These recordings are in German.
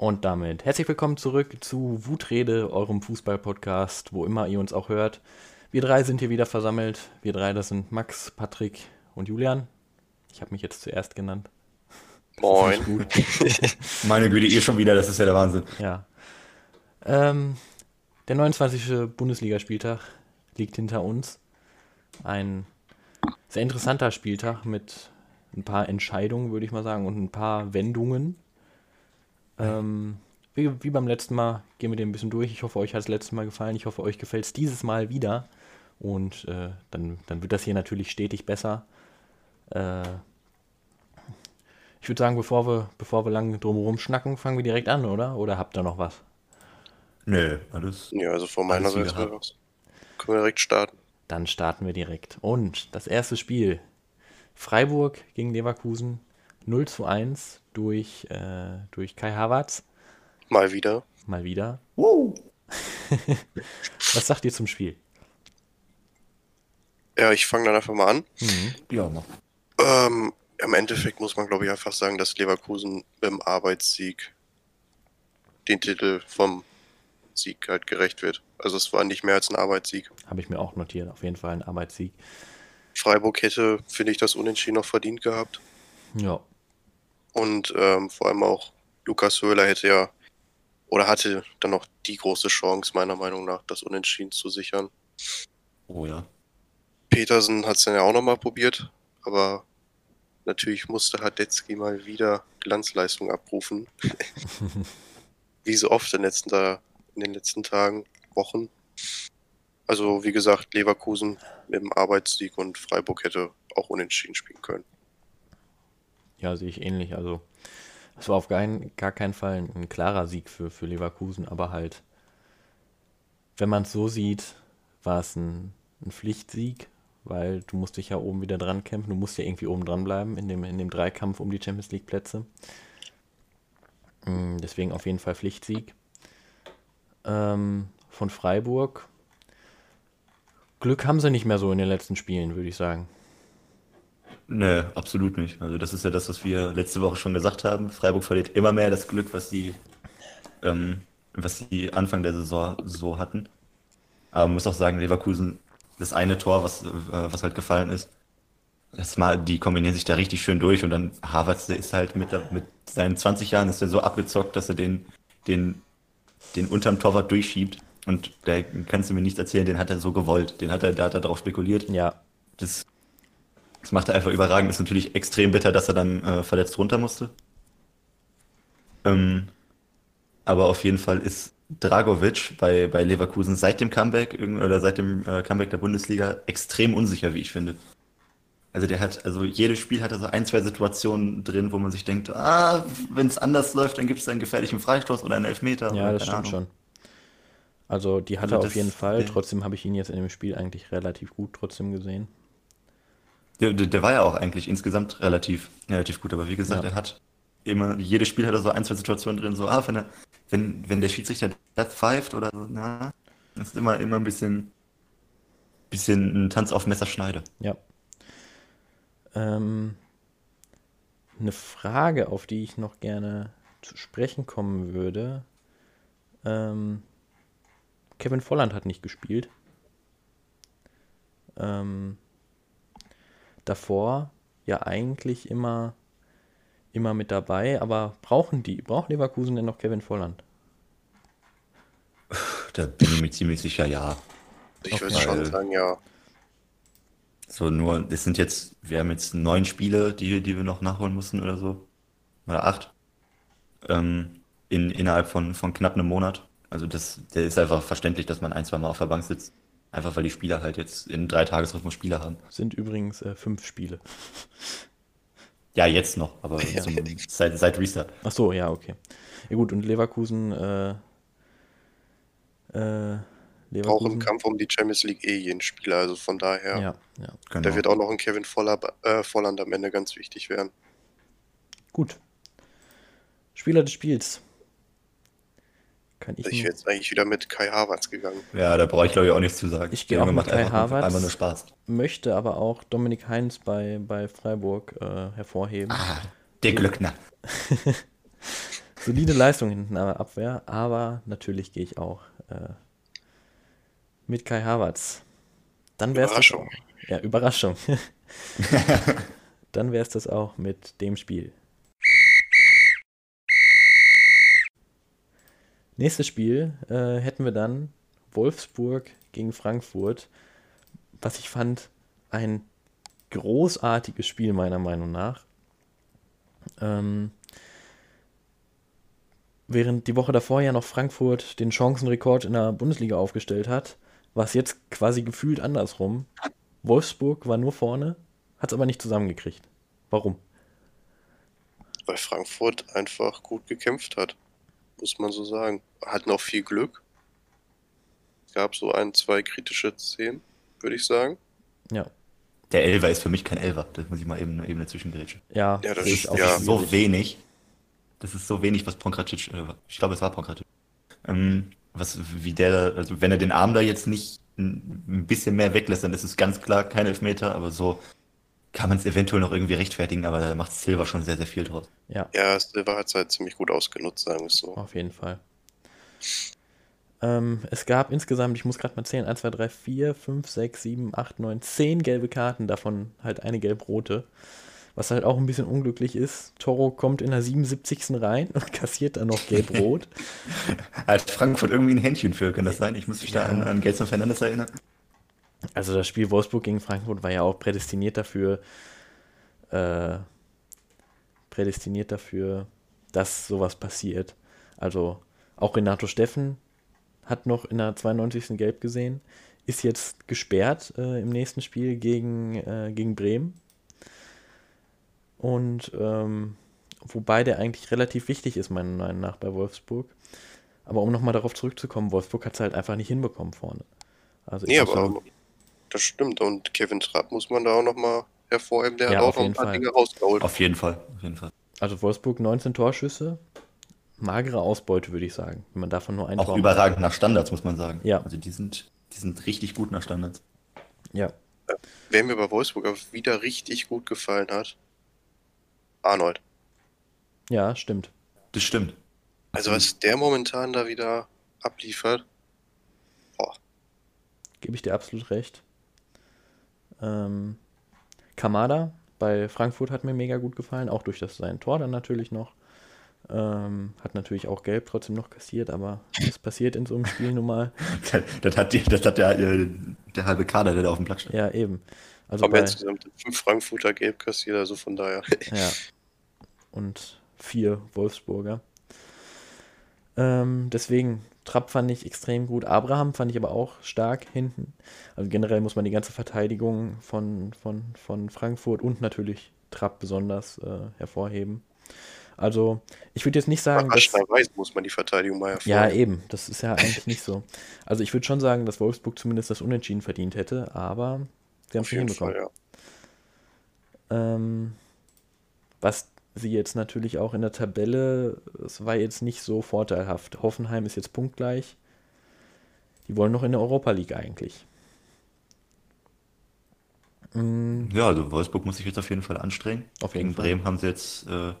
Und damit herzlich willkommen zurück zu Wutrede, eurem Fußball-Podcast, wo immer ihr uns auch hört. Wir drei sind hier wieder versammelt. Wir drei, das sind Max, Patrick und Julian. Ich habe mich jetzt zuerst genannt. Moin. Meine Güte, ihr schon wieder, das ist ja der Wahnsinn. Ja. Ähm, der 29. Bundesligaspieltag liegt hinter uns. Ein sehr interessanter Spieltag mit ein paar Entscheidungen, würde ich mal sagen, und ein paar Wendungen. Ähm, wie, wie beim letzten Mal gehen wir den ein bisschen durch. Ich hoffe, euch hat es letztes Mal gefallen. Ich hoffe, euch gefällt es dieses Mal wieder. Und äh, dann, dann wird das hier natürlich stetig besser. Äh, ich würde sagen, bevor wir, bevor wir lang drumherum schnacken, fangen wir direkt an, oder? Oder habt ihr noch was? Nö, alles. Ja, also von meiner Seite aus. Können wir direkt starten. Dann starten wir direkt. Und das erste Spiel. Freiburg gegen Leverkusen 0 zu 1 durch, äh, durch Kai Havertz. Mal wieder. Mal wieder. Wow. Was sagt ihr zum Spiel? Ja, ich fange dann einfach mal an. Mhm. Ja, mach. Ähm, Im Endeffekt muss man, glaube ich, einfach sagen, dass Leverkusen im Arbeitssieg den Titel vom Sieg halt gerecht wird. Also es war nicht mehr als ein Arbeitssieg. Habe ich mir auch notiert. Auf jeden Fall ein Arbeitssieg. Freiburg hätte, finde ich, das Unentschieden noch verdient gehabt. Ja. Und ähm, vor allem auch Lukas Höhler hätte ja oder hatte dann noch die große Chance, meiner Meinung nach, das Unentschieden zu sichern. Oh ja. Petersen hat es dann ja auch nochmal probiert, aber natürlich musste Hadetzky mal wieder Glanzleistung abrufen. wie so oft in, den letzten, Ta- in den letzten Tagen, Wochen. Also wie gesagt, Leverkusen mit dem Arbeitssieg und Freiburg hätte auch unentschieden spielen können. Ja, sehe ich ähnlich. Also, es war auf kein, gar keinen Fall ein, ein klarer Sieg für, für Leverkusen, aber halt, wenn man es so sieht, war es ein, ein Pflichtsieg, weil du musst dich ja oben wieder dran kämpfen. Du musst ja irgendwie oben dran bleiben in dem, in dem Dreikampf um die Champions League Plätze. Mm, Deswegen auf jeden Fall Pflichtsieg. Ähm, von Freiburg. Glück haben sie nicht mehr so in den letzten Spielen, würde ich sagen. Nö, absolut nicht. Also das ist ja das, was wir letzte Woche schon gesagt haben. Freiburg verliert immer mehr das Glück, was sie, ähm, was sie Anfang der Saison so hatten. Aber man muss auch sagen, Leverkusen, das eine Tor, was, äh, was halt gefallen ist, das mal, die kombinieren sich da richtig schön durch und dann Havertz, der ist halt mit, mit seinen 20 Jahren ist er so abgezockt, dass er den, den, den unterm Torwart durchschiebt. Und da kannst du mir nichts erzählen, den hat er so gewollt. Den hat er, da hat er drauf spekuliert. Ja, Das, das macht er einfach überragend. Ist natürlich extrem bitter, dass er dann äh, verletzt runter musste. Ähm, aber auf jeden Fall ist Dragovic bei, bei Leverkusen seit dem Comeback oder seit dem äh, Comeback der Bundesliga extrem unsicher, wie ich finde. Also der hat, also jedes Spiel hat er so ein, zwei Situationen drin, wo man sich denkt, ah, wenn es anders läuft, dann gibt es einen gefährlichen Freistoß oder einen Elfmeter. Ja, das stimmt Ahnung. schon. Also die hat Also er auf jeden Fall. Trotzdem habe ich ihn jetzt in dem Spiel eigentlich relativ gut trotzdem gesehen. Der, der, der war ja auch eigentlich insgesamt relativ, relativ gut, aber wie gesagt, Ja. er hat immer, jedes Spiel hat er so ein, zwei Situationen drin, so, ah, wenn, er, wenn, wenn der Schiedsrichter das pfeift oder so, na, das ist immer, immer ein bisschen, bisschen ein Tanz auf Messerschneide. Ja. Ähm, eine Frage, auf die ich noch gerne zu sprechen kommen würde. Ähm, Kevin Volland hat nicht gespielt. Ähm, davor ja eigentlich immer, immer mit dabei, aber brauchen die, braucht Leverkusen denn noch Kevin Volland? Da bin ich mir ziemlich sicher, ja. Ich Okay. würde schon sagen, ja. So nur, es sind jetzt, wir haben jetzt neun Spiele, die, die wir noch nachholen mussten oder so. Oder acht. Ähm, in, innerhalb von, von knapp einem Monat. Also das, der ist einfach verständlich, dass man ein, zwei Mal auf der Bank sitzt. Einfach weil die Spieler halt jetzt in drei Tagesrhythmus Spieler haben. Sind übrigens äh, fünf Spiele. Ja, jetzt noch, aber Ja. zum, seit, seit Restart. Ach so, ja, okay. Ja gut, und Leverkusen, äh, äh, Auch im Leverkusen. Kampf um die Champions League eh jeden Spieler. Also von daher, Ja, ja. Genau. da wird auch noch ein Kevin Voller, äh, Volland am Ende ganz wichtig werden. Gut. Spieler des Spiels. Kann ich, Ich wäre jetzt eigentlich wieder mit Kai Havertz gegangen. Ja, da brauche ich glaube ich auch nichts zu sagen. Ich gehe auch mit Kai Havertz. einfach nur Spaß. möchte aber auch Dominik Heinz bei, bei Freiburg äh, hervorheben. Ah, der Glöckner. Solide Leistung hinten an der Abwehr, aber natürlich gehe ich auch äh, mit Kai Havertz. Dann wäre es das Überraschung. auch. Ja, Überraschung. Dann wäre es das auch mit dem Spiel. Nächstes Spiel äh, hätten wir dann Wolfsburg gegen Frankfurt, was ich fand ein großartiges Spiel meiner Meinung nach. Ähm, während die Woche davor ja noch Frankfurt den Chancenrekord in der Bundesliga aufgestellt hat, war es jetzt quasi gefühlt andersrum. Wolfsburg war nur vorne, hat es aber nicht zusammengekriegt. Warum? Weil Frankfurt einfach gut gekämpft hat, muss man so sagen. Hatten auch viel Glück. Es gab so ein, zwei kritische Szenen, würde ich sagen. Ja, Der Elver ist für mich kein Elver. Das muss ich mal eben, eben dazwischen grätschen. ja, Ja, das Das ist- auch ja. so wenig. Das ist so wenig, was Pongracic, äh, ich glaube, es war Pongracic. Ähm, was, wie der, also wenn er den Arm da jetzt nicht ein bisschen mehr weglässt, dann ist es ganz klar kein Elfmeter, aber so kann man es eventuell noch irgendwie rechtfertigen, aber da macht Silva schon sehr, sehr viel draus. Ja, Ja, Silva hat es halt ziemlich gut ausgenutzt, sagen wir es so. auf jeden Fall. Ähm, es gab insgesamt, ich muss gerade mal zählen, 1, 2, 3, 4, 5, 6, 7, 8, 9, 10 gelbe Karten, davon halt eine gelb-rote. Was halt auch ein bisschen unglücklich ist. Toro kommt in der 77. rein und kassiert dann noch gelb-rot. Hat Frankfurt irgendwie ein Händchen für, kann das sein? Ich muss mich da an, an Gelson Fernandes erinnern. Also das Spiel Wolfsburg gegen Frankfurt war ja auch prädestiniert dafür, äh, prädestiniert dafür, dass sowas passiert. Also auch Renato Steffen hat noch in der 92. Gelb gesehen, ist jetzt gesperrt äh, im nächsten Spiel gegen, äh, gegen Bremen. Und ähm, wobei der eigentlich relativ wichtig ist, meiner Meinung nach, bei Wolfsburg. Aber um nochmal darauf zurückzukommen, Wolfsburg hat es halt einfach nicht hinbekommen vorne. Also Nee, aber das stimmt. Und Kevin Trapp muss man da auch nochmal hervorheben. Der Ja, hat auch noch ein paar Fall. Dinge rausgeholt. Auf jeden Fall, auf jeden Fall. Also Wolfsburg 19 Torschüsse, magere Ausbeute, würde ich sagen, wenn man davon nur ein Auch Tor überragend nach Standards, muss man sagen. Ja. Also die sind, die sind richtig gut nach Standards. Ja, Wer mir bei Wolfsburg auch wieder richtig gut gefallen hat, Arnold. ja, stimmt. Das stimmt. Also was der momentan da wieder abliefert, Gebe ich dir absolut recht. Ähm, Kamada bei Frankfurt hat mir mega gut gefallen, auch durch das sein Tor dann natürlich noch. Ähm, hat natürlich auch gelb trotzdem noch kassiert, aber das passiert in so einem Spiel nun mal. Das, hat, die, das hat der, äh, der halbe Kader, der da auf dem Platz steht. Ja, eben. Also haben bei, insgesamt fünf Frankfurter gelb kassiert, also von daher. Ja. Und vier Wolfsburger. Ähm, deswegen, Trapp fand ich extrem gut. Abraham fand ich aber auch stark hinten. Also generell muss man die ganze Verteidigung von, von, von Frankfurt und natürlich Trapp besonders äh, hervorheben. Also, ich würde jetzt nicht sagen, dass. Überraschenderweise muss man die Verteidigung mal Ja, hervorheben. eben. Das ist ja eigentlich nicht so. Also, ich würde schon sagen, dass Wolfsburg zumindest das Unentschieden verdient hätte, aber sie haben es jeden hinbekommen. Fall, ja. Ähm, was sie jetzt natürlich auch in der Tabelle, es war jetzt nicht so vorteilhaft. Hoffenheim ist jetzt punktgleich. Die wollen noch in der Europa League eigentlich. Mm, Ja, also Wolfsburg muss sich jetzt auf jeden Fall anstrengen. Auf jeden Gegen Fall. Bremen haben sie jetzt äh,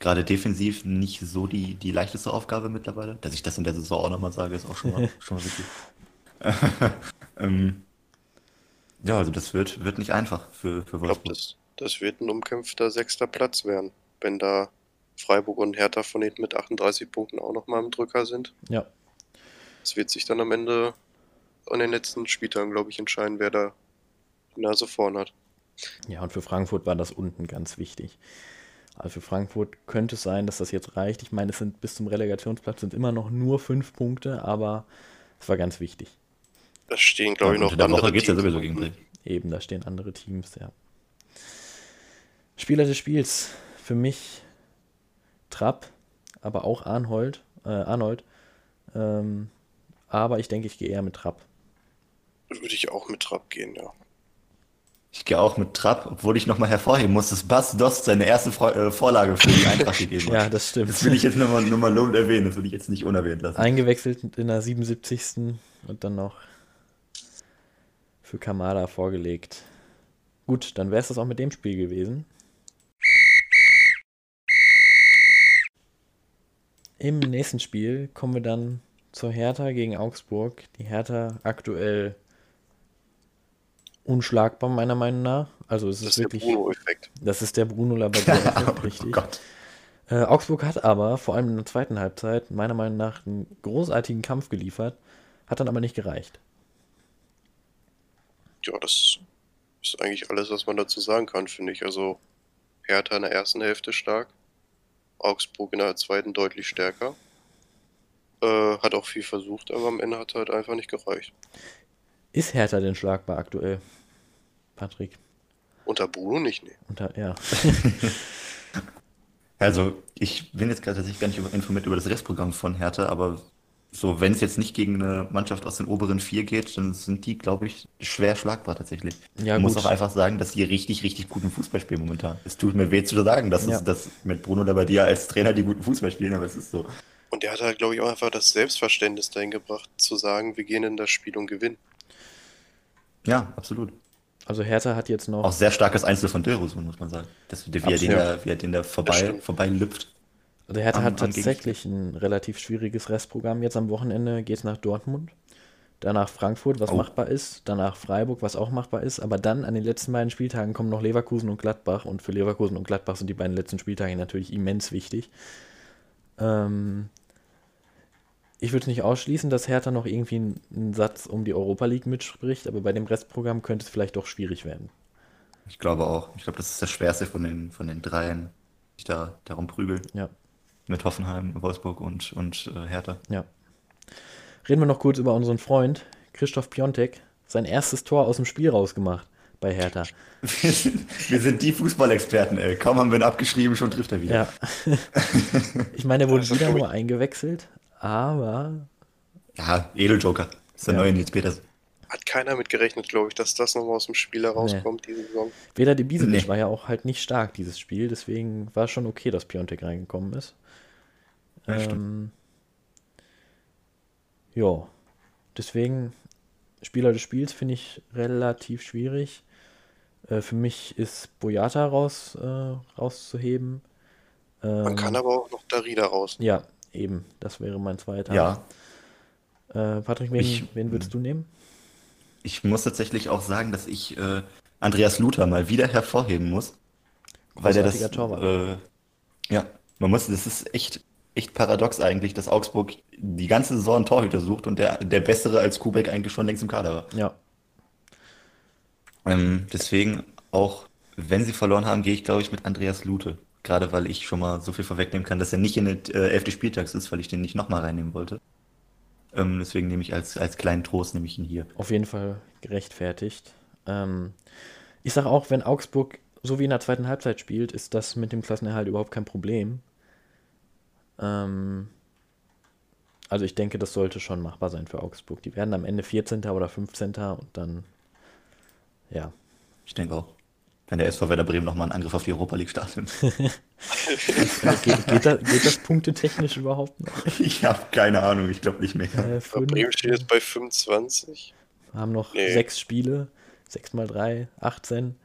gerade defensiv nicht so die, die leichteste Aufgabe mittlerweile. Dass ich das in der Saison auch nochmal sage, ist auch schon mal, schon mal wichtig. ähm, ja, also das wird, wird nicht einfach für, für Ich glaube, Wolfsburg. das, das wird ein umkämpfter sechster Platz werden, wenn da Freiburg und Hertha von hinten mit 38 Punkten auch nochmal im Drücker sind. ja, Es wird sich dann am Ende an den letzten Spieltagen, glaube ich, entscheiden, wer da die Nase vorn hat. ja, und für Frankfurt war das unten ganz wichtig. Also für Frankfurt könnte es sein, dass das jetzt reicht. Ich meine, es sind bis zum Relegationsplatz sind immer noch nur fünf Punkte, aber es war ganz wichtig. Da stehen, glaube ich, Ja, noch unter der Woche andere geht's ja Teams sowieso unten. gegen. Eben, da stehen andere Teams, ja. Spieler des Spiels für mich Trapp, aber auch Arnold. Äh, Arnold. Ähm, aber ich denke, ich gehe eher mit Trapp. Würde ich auch mit Trapp gehen, ja. Ich gehe auch mit Trapp, obwohl ich nochmal hervorheben muss, dass Bas Dost seine erste Fro äh, Vorlage für die Eintracht gegeben hat. Ja, das stimmt. Das will ich jetzt nur mal, nur mal lobend erwähnen, das will ich jetzt nicht unerwähnt lassen. Eingewechselt in der 77. und dann noch für Kamada vorgelegt. Gut, dann wäre es das auch mit dem Spiel gewesen. Im nächsten Spiel kommen wir dann zur Hertha gegen Augsburg. Die Hertha aktuell unschlagbar, meiner Meinung nach. Also es ist, Das ist wirklich. der Bruno-Effekt. Das ist der Bruno Labbadia, richtig. Oh Gott. Äh, Augsburg hat aber, vor allem in der zweiten Halbzeit, meiner Meinung nach einen großartigen Kampf geliefert, hat dann aber nicht gereicht. Ja, das ist eigentlich alles, was man dazu sagen kann, finde ich. Also Hertha in der ersten Hälfte stark, Augsburg in der zweiten deutlich stärker. Äh, hat auch viel versucht, aber am Ende hat halt einfach nicht gereicht. Ist Hertha denn schlagbar aktuell? Patrick? Unter Bruno nicht, nee. Unter, ja. Also, ich bin jetzt gerade tatsächlich gar nicht über- informiert über das Restprogramm von Hertha, aber so, wenn es jetzt nicht gegen eine Mannschaft aus den oberen vier geht, dann sind die, glaube ich, schwer schlagbar tatsächlich. Ja, ich muss auch einfach sagen, dass die richtig, richtig guten Fußball spielen momentan. Es tut mir weh zu sagen, dass Ja. es dass mit Bruno Labbadia als Trainer die guten Fußball spielen, aber es ist so. Und der hat halt, glaube ich, auch einfach das Selbstverständnis dahin gebracht, zu sagen, wir gehen in das Spiel und gewinnen. Ja, absolut. Also Hertha hat jetzt noch. Auch sehr starkes Einzel von Dilrosun, muss man sagen. Das, wie, er den da, wie er den da vorbei, stimmt. Also Hertha am- hat tatsächlich ein relativ schwieriges Restprogramm. Jetzt am Wochenende geht es nach Dortmund, danach Frankfurt, was Oh. machbar ist, danach Freiburg, was auch machbar ist. Aber dann an den letzten beiden Spieltagen kommen noch Leverkusen und Gladbach. Und für Leverkusen und Gladbach sind die beiden letzten Spieltage natürlich immens wichtig. Ähm, ich würde nicht ausschließen, dass Hertha noch irgendwie einen, Satz um die Europa League mitspricht, aber bei dem Restprogramm könnte es vielleicht doch schwierig werden. Ich glaube auch. Ich glaube, das ist das Schwerste von den, von den dreien, die sich da darum prügeln. Ja. Mit Hoffenheim, Wolfsburg und, und äh, Hertha. Ja. Reden wir noch kurz über unseren Freund Christoph Piontek. Sein erstes Tor aus dem Spiel rausgemacht bei Hertha. Wir sind, wir sind die Fußballexperten, ey. Kaum haben wir ihn abgeschrieben, schon trifft er wieder. Ja. ich meine, er wurde wieder nur eingewechselt, aber Ja, Edeljoker. Das ist der Ja. neue Nils Peters. Hat keiner mit gerechnet, glaube ich, dass das nochmal aus dem Spiel herauskommt, diese Saison. Veda de Bisevic Nee. war ja auch halt nicht stark, dieses Spiel. Deswegen war es schon okay, dass Piontek reingekommen ist. Ja, stimmt. ähm, ja, deswegen Spieler des Spiels finde ich relativ schwierig. Äh, für mich ist Boyata raus, äh, rauszuheben. Man Ähm, kann aber auch noch Darida raus. Ja, eben. Das wäre mein zweiter. Ja, Äh, Patrick, wen, Ich- wen würdest du nehmen? Ich muss tatsächlich auch sagen, dass ich äh, Andreas Luther mal wieder hervorheben muss. Weil der das. Äh, ja, man muss, das ist echt, echt paradox eigentlich, dass Augsburg die ganze Saison einen Torhüter sucht und der, der bessere als Kubek eigentlich schon längst im Kader war. Ja, Ähm, deswegen auch, wenn sie verloren haben, gehe ich, glaube ich, mit Andreas Lute. Gerade weil ich schon mal so viel vorwegnehmen kann, dass er nicht in der äh, 11. Spieltags ist, weil ich den nicht nochmal reinnehmen wollte. Ähm, deswegen nehme ich als, als kleinen Trost nehme ich ihn hier. auf jeden Fall gerechtfertigt. Ähm, ich sage auch, wenn Augsburg so wie in der zweiten Halbzeit spielt, ist das mit dem Klassenerhalt überhaupt kein Problem. Ähm, also ich denke, das sollte schon machbar sein für Augsburg. Die werden am Ende 14. oder 15. und dann, ja. Ich denke auch. Wenn der SV Werder Bremen nochmal einen Angriff auf die Europa League startet. Geht, geht, das, geht das punktetechnisch überhaupt noch? ich habe keine Ahnung, ich glaube nicht mehr. Äh, Bremen steht jetzt bei 25. haben noch Nee. sechs Spiele. 6 mal 3, 18.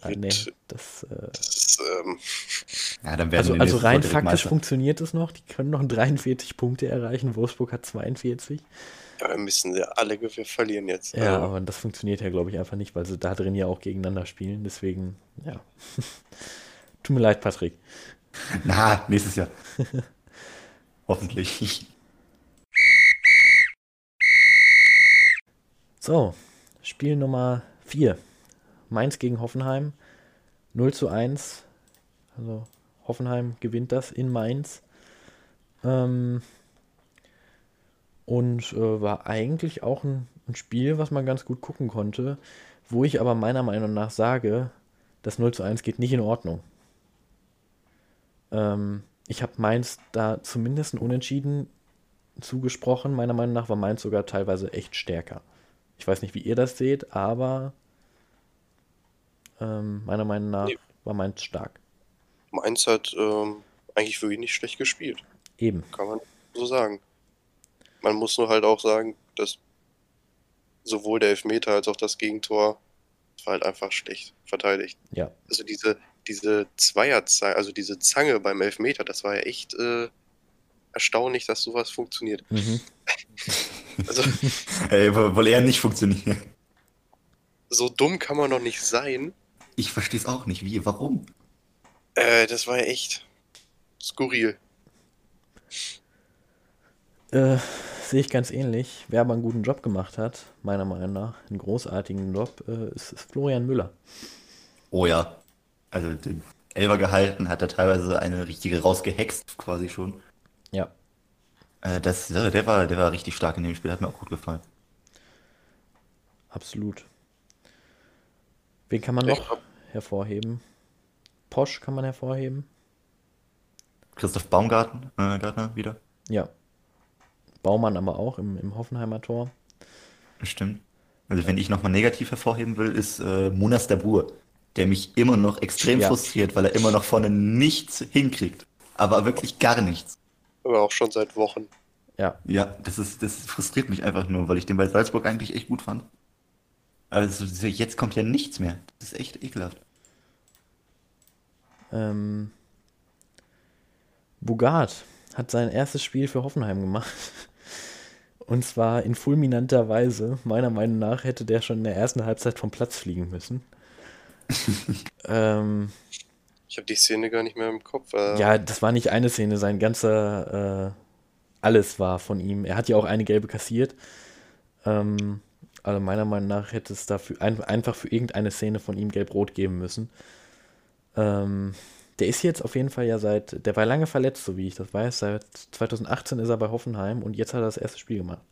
Ah, nee, das, äh, Das ist, ähm, Ja, dann werden also, wir also rein faktisch funktioniert es noch. Die können noch 43 Punkte erreichen. Wolfsburg hat 42. ja, wir müssen ja alle wir verlieren jetzt. Ja, Also, aber das funktioniert ja, glaube ich, einfach nicht, weil sie da drin ja auch gegeneinander spielen. Deswegen, ja. Tut mir leid, Patrick. Na, nächstes Jahr. Hoffentlich. So, Spiel Nummer 4. Mainz gegen Hoffenheim. 0 zu 1. Also Hoffenheim gewinnt das in Mainz. Ähm, und äh, war eigentlich auch ein, ein Spiel, was man ganz gut gucken konnte, wo ich aber meiner Meinung nach sage, das 0 zu 1 geht nicht in Ordnung. Ähm, ich habe Mainz da zumindest ein Unentschieden zugesprochen. Meiner Meinung nach war Mainz sogar teilweise echt stärker. Ich weiß nicht, wie ihr das seht, aber ähm, meiner Meinung nach Nee. war Mainz stark. Mainz hat ähm, eigentlich wirklich nicht schlecht gespielt. Eben. Kann man so sagen. Man muss nur halt auch sagen, dass sowohl der Elfmeter als auch das Gegentor das war halt einfach schlecht verteidigt. Ja. Also diese, diese Zweierzange, also diese Zange beim Elfmeter, das war ja echt, äh, erstaunlich, dass sowas funktioniert. Mhm. Also, Ey, wo- wohl eher nicht funktionieren. so dumm kann man noch nicht sein. Ich verstehe es auch nicht. Wie? Warum? Äh, das war ja echt skurril. Äh, sehe ich ganz ähnlich. Wer aber einen guten Job gemacht hat, meiner Meinung nach, einen großartigen Job, äh, ist, ist Florian Müller. Oh ja. Also den Elber gehalten, hat er teilweise eine richtige rausgehext, quasi schon. Ja, Äh, das, der war, der war richtig stark in dem Spiel, hat mir auch gut gefallen. absolut. Wen kann man noch hervorheben? Posch kann man hervorheben. Christoph Baumgarten, äh, Gartner wieder. Ja. Baumann aber auch im, im Hoffenheimer Tor. Stimmt. Also wenn ich nochmal negativ hervorheben will, ist äh, Munas Dabur, der mich immer noch extrem Ja. frustriert, weil er immer noch vorne nichts hinkriegt. Aber wirklich gar nichts. Aber auch schon seit Wochen. Ja, Ja, das ist, das frustriert mich einfach nur, weil ich den bei Salzburg eigentlich echt gut fand. Also jetzt kommt ja nichts mehr. Das ist echt ekelhaft. ähm, Bugart hat sein erstes Spiel für Hoffenheim gemacht. Und zwar in fulminanter Weise. Meiner Meinung nach hätte der schon in der ersten Halbzeit vom Platz fliegen müssen. ähm, Ich habe die Szene gar nicht mehr im Kopf. Äh, ja, das war nicht eine Szene, sein ganzer, äh, alles war von ihm. Er hat ja auch eine gelbe kassiert. Ähm, also meiner Meinung nach hätte es dafür ein, einfach für irgendeine Szene von ihm gelb-rot geben müssen. Ähm, der ist jetzt auf jeden Fall ja seit, der war lange verletzt, so wie ich das weiß. Seit 2018 ist er bei Hoffenheim und jetzt hat er das erste Spiel gemacht.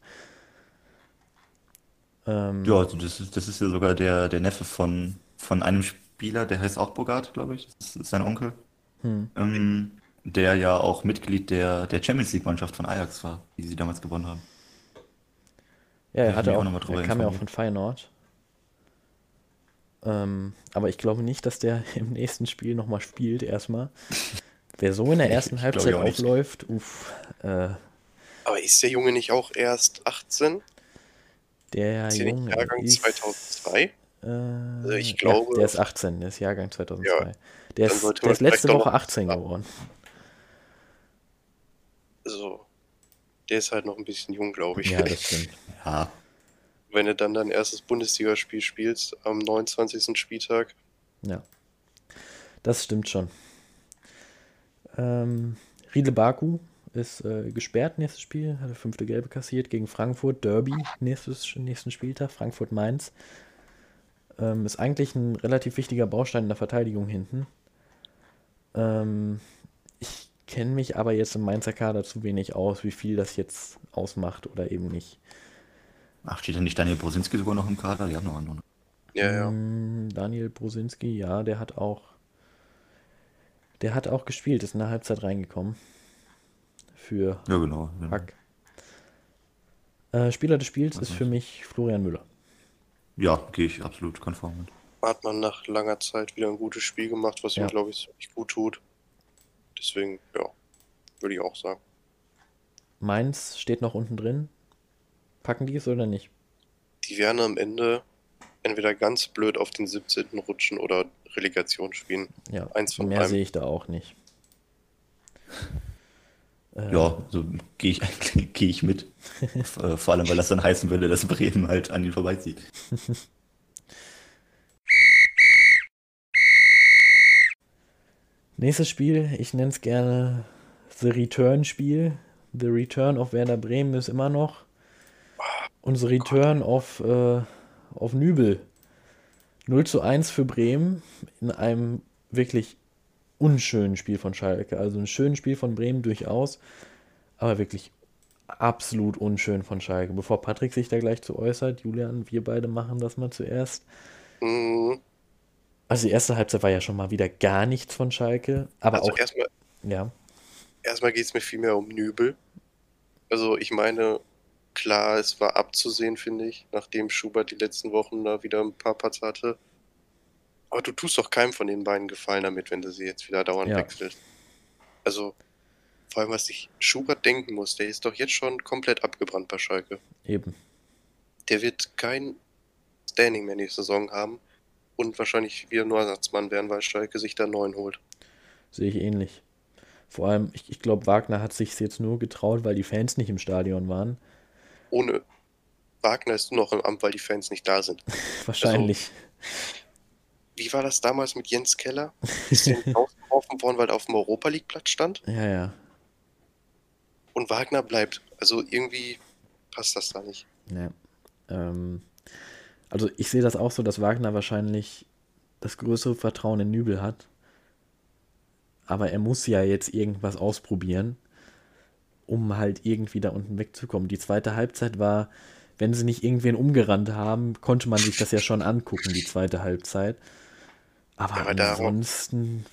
Ähm, Ja, also das ist, das ist ja sogar der, der Neffe von, von einem Spieler, der heißt auch Bogart, glaube ich. Das ist sein Onkel. Hm. Ähm, der ja auch Mitglied der, der Champions League-Mannschaft von Ajax war, die sie damals gewonnen haben. Ja, er hatte auch auch, er kam ja auch von Feyenoord. Ähm, aber ich glaube nicht, dass der im nächsten Spiel nochmal spielt, erstmal. Wer so in der Ich- ersten ich Halbzeit ja aufläuft, uff, äh, Aber ist der Junge nicht auch erst 18? der Ist Junge Jahrgang ist, 2002? äh, ich ja, glaube- der ist 18, der ist Jahrgang 2002. Ja, der ist, der ist letzte Woche noch- 18 geworden. Also, der ist halt noch ein bisschen jung, glaube ich. Ja, das stimmt. Ja, Wenn du dann dein erstes Bundesligaspiel spielst am 29. Spieltag, Ja, das stimmt schon. Ähm, Riedle Baku ist äh, gesperrt nächstes Spiel, hat der fünfte Gelbe kassiert gegen Frankfurt, Derby nächstes, nächsten Spieltag, Frankfurt-Mainz. Ähm, ist eigentlich ein relativ wichtiger Baustein in der Verteidigung hinten. Ähm, ich kenne mich aber jetzt im Mainzer Kader zu wenig aus, wie viel das jetzt ausmacht oder eben nicht. Ach, steht da nicht Daniel Brosinski sogar noch im Kader? Die haben noch andere. ja, ja. Mm, Daniel Brosinski, ja, der hat auch, der hat auch gespielt, ist in der Halbzeit reingekommen. Für Ja, genau. Hack. Äh, Spieler des Spiels Was ist für mich Florian Müller. Ja, gehe ich absolut konform mit. Hat man nach langer Zeit wieder ein gutes Spiel gemacht, was Ja. ihm, glaube ich, ziemlich gut tut. Deswegen, ja, würde ich auch sagen. Mainz steht noch unten drin. Packen die es oder nicht? Die werden am Ende entweder ganz blöd auf den 17. rutschen oder Relegation spielen. Ja, Eins von mehr sehe ich da auch nicht. Ja, so gehe ich eigentlich gehe ich mit. Äh, Vor allem, weil das dann heißen würde, dass Bremen halt an ihn vorbeizieht. Nächstes Spiel, ich nenne es gerne The Return Spiel. The Return of Werder Bremen ist immer noch. The Return of, äh, auf Nübel. 0 zu 1 für Bremen in einem wirklich unschönen Spiel von Schalke. Also ein schönes Spiel von Bremen durchaus, aber wirklich absolut unschön von Schalke. Bevor Patrick sich da gleich zu äußert, Julian, wir beide machen das mal zuerst. Mhm. Also die erste Halbzeit war ja schon mal wieder gar nichts von Schalke, aber Also auch, erstmal ja, erstmal geht es mir viel mehr um Nübel. Also ich meine, klar, es war abzusehen, finde ich, nachdem Schubert die letzten Wochen da wieder ein paar Patzer hatte. Aber du tust doch keinem von den beiden Gefallen damit, wenn du sie jetzt wieder dauernd Ja. wechselst. Also, vor allem, was sich Schubert denken muss, der ist doch jetzt schon komplett abgebrannt bei Schalke. eben. Der wird kein Standing mehr nächste Saison haben und wahrscheinlich wieder nur Ersatzmann werden, weil Schalke sich da neuen holt. Sehe ich ähnlich. Vor allem, ich, ich glaube, Wagner hat sich jetzt nur getraut, weil die Fans nicht im Stadion waren. Ohne Wagner ist nur noch im Amt, weil die Fans nicht da sind. Wahrscheinlich. Wie war das damals mit Jens Keller? Ist der rausgeworfen worden, weil er auf dem Europa League Platz stand? Ja, ja. Und Wagner bleibt. Also irgendwie passt das da nicht. Ja. Ähm, also ich sehe das auch so, dass Wagner wahrscheinlich das größere Vertrauen in Nübel hat. Aber er muss ja jetzt irgendwas ausprobieren, um halt irgendwie da unten wegzukommen. Die zweite Halbzeit war, wenn sie nicht irgendwen umgerannt haben, konnte man sich das ja schon angucken, die zweite Halbzeit. Aber, aber da- ansonsten,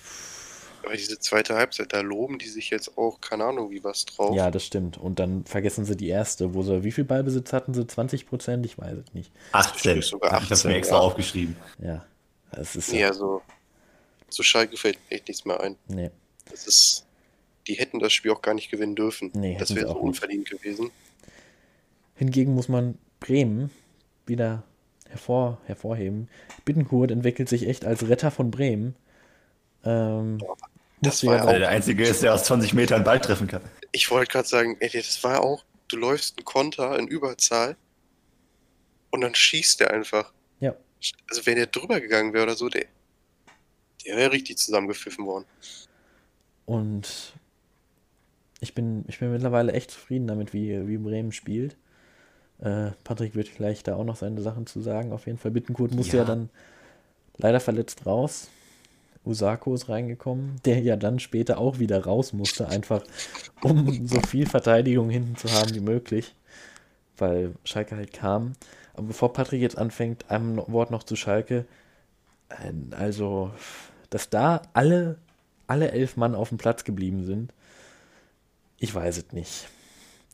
Aber diese zweite Halbzeit, da loben die sich jetzt auch, keine Ahnung, wie was drauf. ja, das stimmt. Und dann vergessen sie die erste, wo sie, wie viel Ballbesitz hatten sie? 20 Prozent? Ich weiß es nicht. 18. Sogar ich habe 18, mir extra ja. aufgeschrieben. Ja, es ist Nee, ja, also zu Schalke fällt mir echt nichts mehr ein. nee. Das ist, die hätten das Spiel auch gar nicht gewinnen dürfen. Nee, das wäre so unverdient gewesen. Hingegen muss man Bremen wieder hervor, hervorheben. Bittenkurt entwickelt sich echt als Retter von Bremen. Ähm, Das war ja auch- er der Einzige ist, der aus 20 Metern Ball treffen kann. Ich wollte gerade sagen, ey, das war auch, du läufst einen Konter in Überzahl und dann schießt der einfach. Ja. Also wenn der drüber gegangen wäre oder so, der, der wäre richtig zusammengepfiffen worden. Und ich bin, ich bin mittlerweile echt zufrieden damit, wie, wie Bremen spielt. Äh, Patrick wird gleich da auch noch seine Sachen zu sagen. Auf jeden Fall, Bittenkurt musste ja, Ja. dann leider verletzt raus. Usako ist reingekommen, der ja dann später auch wieder raus musste, einfach um so viel Verteidigung hinten zu haben wie möglich, weil Schalke halt kam. Aber bevor Patrick jetzt anfängt, ein Wort noch zu Schalke. Äh, Also, dass da alle, alle elf Mann auf dem Platz geblieben sind, ich weiß es nicht.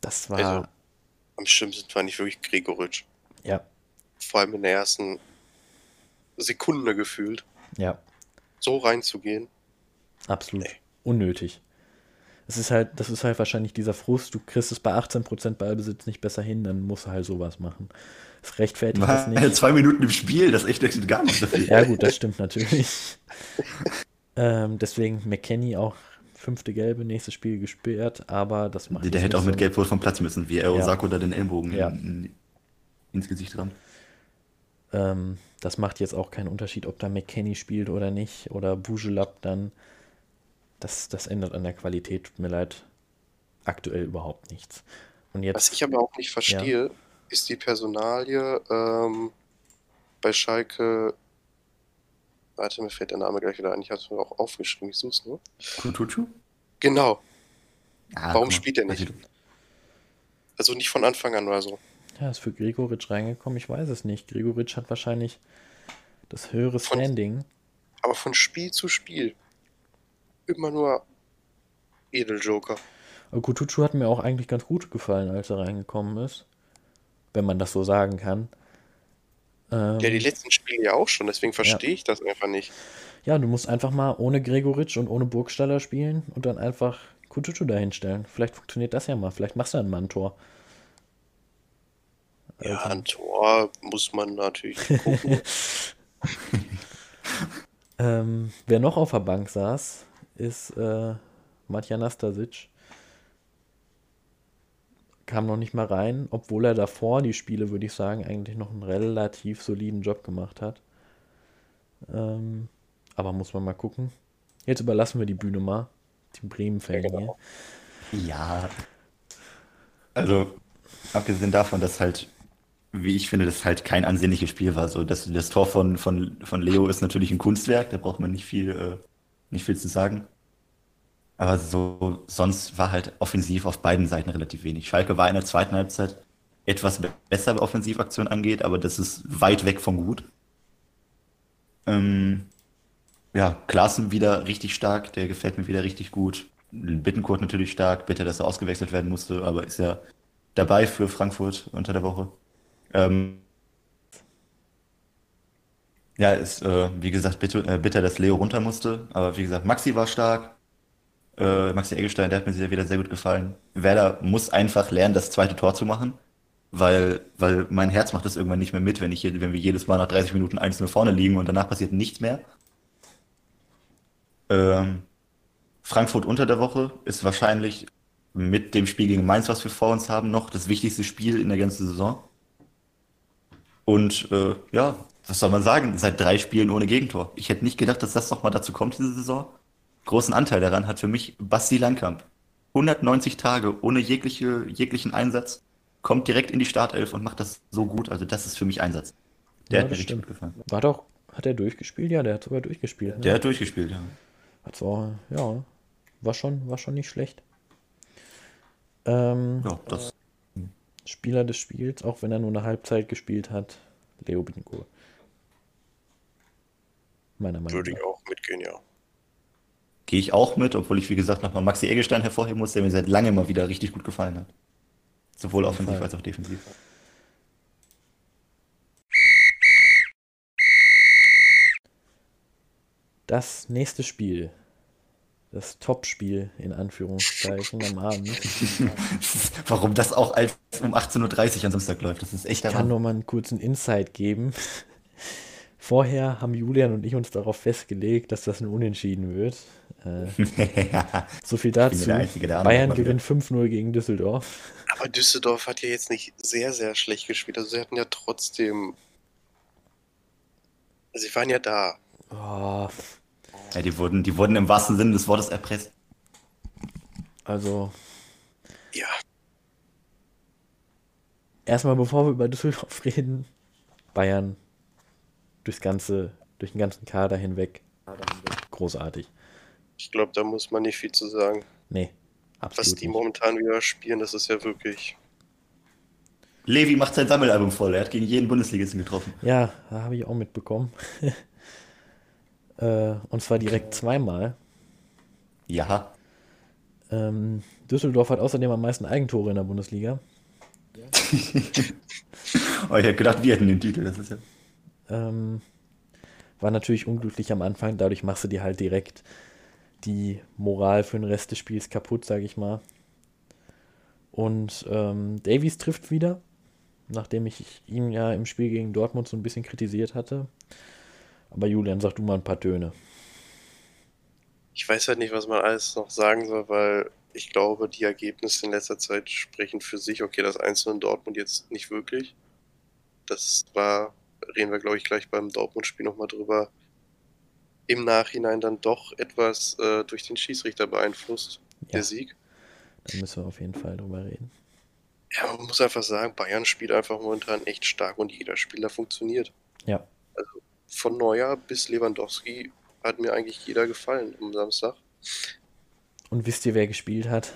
Das war, Also- Am schlimmsten fand ich wirklich Gregoritsch. ja, Vor allem in der ersten Sekunde gefühlt, ja, so reinzugehen. absolut Nee. unnötig. Es ist halt, das ist halt wahrscheinlich dieser Frust, du kriegst es bei 18% Ballbesitz nicht besser hin, dann musst du halt sowas machen. Es rechtfertigt das nicht. zwei Minuten im Spiel, das echt gar nicht so viel. Ja, gut, das stimmt natürlich. ähm, deswegen McKenny auch fünfte Gelbe, nächstes Spiel gesperrt, aber das macht Der, der jetzt hätte auch mit Gelb wohl vom Platz müssen, wie er Ja. Osako da den Ellenbogen Ja. in, ins Gesicht rammt. Ähm, das macht jetzt auch keinen Unterschied, ob da McKenny spielt oder nicht oder Bujelab dann. Das, das ändert an der Qualität, tut mir leid, aktuell überhaupt nichts. Und jetzt, Was ich aber auch nicht verstehe, ist die Personalie ähm, bei Schalke. Warte, mir fällt der Name gleich wieder ein. Ich habe es mir auch aufgeschrieben. Ich suche es nur. Kutucu? Genau. Ah, Warum spielt er nicht? Also, nicht von Anfang an oder so. ja, ist für Gregoritsch reingekommen, ich weiß es nicht. Gregoritsch hat wahrscheinlich das höhere Von- Standing. Aber von Spiel zu Spiel. Immer nur Edeljoker. Aber Kutucu hat mir auch eigentlich ganz gut gefallen, als er reingekommen ist. Wenn man das so sagen kann. Ähm, Ja, die letzten Spiele ja auch schon, deswegen verstehe ich das einfach nicht. Ja, du musst einfach mal ohne Gregoritsch und ohne Burgstaller spielen und dann einfach Kutucu dahinstellen. Vielleicht funktioniert das ja mal. Vielleicht machst du dann mal ein Tor. Ja, Also- ein Tor muss man natürlich gucken. Ähm, wer noch auf der Bank saß, ist äh, Matja Nastasic. Kam noch nicht mal rein, obwohl er davor die Spiele, würde ich sagen, eigentlich noch einen relativ soliden Job gemacht hat. Ähm, aber muss man mal gucken. Jetzt überlassen wir die Bühne mal. Die Bremen-Fan Ja, genau. Ja. Also, abgesehen davon, dass halt, wie ich finde, das halt kein ansehnliches Spiel war. So, das, das Tor von, von, von Leo ist natürlich ein Kunstwerk, da braucht man nicht viel, äh, nicht viel zu sagen. Aber so, sonst war halt offensiv auf beiden Seiten relativ wenig. Schalke war in der zweiten Halbzeit etwas be- besser, was Offensivaktion angeht, aber das ist weit weg von gut. Ähm, ja, Klaassen wieder richtig stark, der gefällt mir wieder richtig gut. Bittenkurt natürlich stark, bitte, dass er ausgewechselt werden musste, aber ist ja dabei für Frankfurt unter der Woche. Ähm, ja, ist, äh, wie gesagt, bitter, äh, bitter, dass Leo runter musste, aber wie gesagt, Maxi war stark. Äh, Maxi Eggestein, der hat mir sehr, wieder sehr gut gefallen. Werder muss einfach lernen, das zweite Tor zu machen, weil, weil mein Herz macht das irgendwann nicht mehr mit, wenn, ich, wenn wir jedes Mal nach 30 Minuten 1-0 vorne liegen und danach passiert nichts mehr. Ähm, Frankfurt unter der Woche ist wahrscheinlich mit dem Spiel gegen Mainz, was wir vor uns haben, noch das wichtigste Spiel in der ganzen Saison. Und äh, ja, was soll man sagen? Seit drei Spielen ohne Gegentor. Ich hätte nicht gedacht, dass das noch mal dazu kommt diese Saison. Großen Anteil daran hat für mich Basti Langkamp. 190 Tage ohne jegliche, jeglichen Einsatz, kommt direkt in die Startelf und macht das so gut. Also das ist für mich Einsatz. Der Ja, hat mir richtig gut gefallen. War doch, hat er durchgespielt? Ja, der hat sogar durchgespielt. Ne? Der hat durchgespielt, ja. Hat zwar, ja, war schon, war schon nicht schlecht. Ähm, Ja, das. Spieler des Spiels, auch wenn er nur eine Halbzeit gespielt hat, Leo Bittencourt. Meiner Meinung Würde nach. ich auch mitgehen, ja. Gehe ich auch mit, obwohl ich, wie gesagt, nochmal Maxi Eggestein hervorheben muss, der mir seit langem mal wieder richtig gut gefallen hat. Sowohl offensiv als auch defensiv. Das nächste Spiel, das Topspiel in Anführungszeichen am Abend, Warum das auch als um 18.30 Uhr am Samstag läuft, das ist echt der kann nur mal einen kurzen Insight geben. Vorher haben Julian und ich uns darauf festgelegt, dass das ein Unentschieden wird. Äh, so viel dazu. Bayern gewinnt 5-0 gegen Düsseldorf. Aber Düsseldorf hat ja jetzt nicht sehr, sehr schlecht gespielt. Also sie hatten ja trotzdem. Sie waren ja da. Oh, Ja, die wurden, die wurden im wahrsten Sinne des Wortes erpresst. also Ja. erstmal bevor wir über Düsseldorf reden, Bayern durchs ganze, durch den ganzen Kader hinweg. Großartig. Ich glaube, da muss man nicht viel zu sagen. Nee, Was absolut die nicht. momentan wieder spielen, das ist ja wirklich. Levi macht sein Sammelalbum voll. Er hat gegen jeden Bundesligisten getroffen. Ja, da habe ich auch mitbekommen. äh, und zwar direkt zweimal. Ja. Ähm, Düsseldorf hat außerdem am meisten Eigentore in der Bundesliga. Oh, ich hätte gedacht, wir hätten den Titel. Das ist ja. Ähm, war natürlich unglücklich am Anfang, dadurch machst du dir halt direkt die Moral für den Rest des Spiels kaputt, sage ich mal. Und ähm, Davies trifft wieder, nachdem ich ihn ja im Spiel gegen Dortmund so ein bisschen kritisiert hatte. Aber Julian, sag du mal ein paar Töne. Ich weiß halt nicht, was man alles noch sagen soll, weil ich glaube, die Ergebnisse in letzter Zeit sprechen für sich. Okay, das Einzelne in Dortmund jetzt nicht wirklich. Das war, reden wir, glaube ich, gleich beim Dortmund-Spiel nochmal drüber. Im Nachhinein dann doch etwas äh, durch den Schießrichter beeinflusst, Ja, der Sieg. da müssen wir auf jeden Fall drüber reden. Ja, man muss einfach sagen, Bayern spielt einfach momentan echt stark und jeder Spieler funktioniert. Ja, Von Neuer bis Lewandowski hat mir eigentlich jeder gefallen am Samstag. und wisst ihr, wer gespielt hat?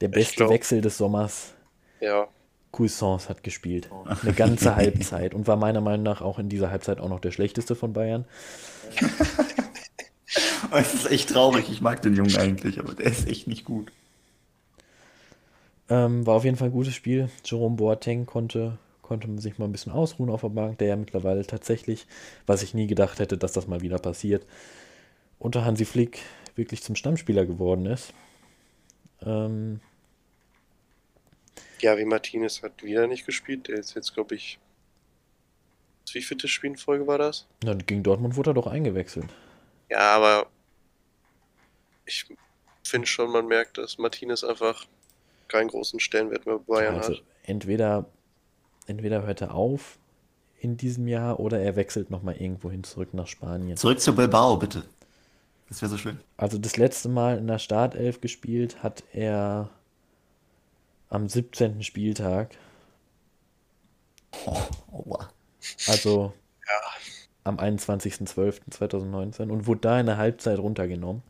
Der beste glaub- Wechsel des Sommers. Ja, Cuisance hat gespielt. Eine ganze Halbzeit und war meiner Meinung nach auch in dieser Halbzeit auch noch der schlechteste von Bayern. Es ist echt traurig. Ich mag den Jungen eigentlich, aber der ist echt nicht gut. Ähm, war auf jeden Fall ein gutes Spiel. Jerome Boateng konnte, konnte sich mal ein bisschen ausruhen auf der Bank, der ja mittlerweile tatsächlich, was ich nie gedacht hätte, dass das mal wieder passiert, unter Hansi Flick wirklich zum Stammspieler geworden ist. Ähm, Javi Martinez hat wieder nicht gespielt. Der ist jetzt, glaube ich, wie viele Spiel in Folge war das? na, gegen Dortmund wurde er doch eingewechselt. Ja, aber ich finde schon, man merkt, dass Martinez einfach keinen großen Stellenwert mehr bei Bayern Also hat. entweder, entweder hört er auf in diesem Jahr oder er wechselt nochmal irgendwo hin zurück nach Spanien. Zurück zu Bilbao, bitte. Das wäre so schön. Also das letzte Mal in der Startelf gespielt hat er am 17. Spieltag, Oh, also am 21.12.2019 und wurde da in der Halbzeit runtergenommen.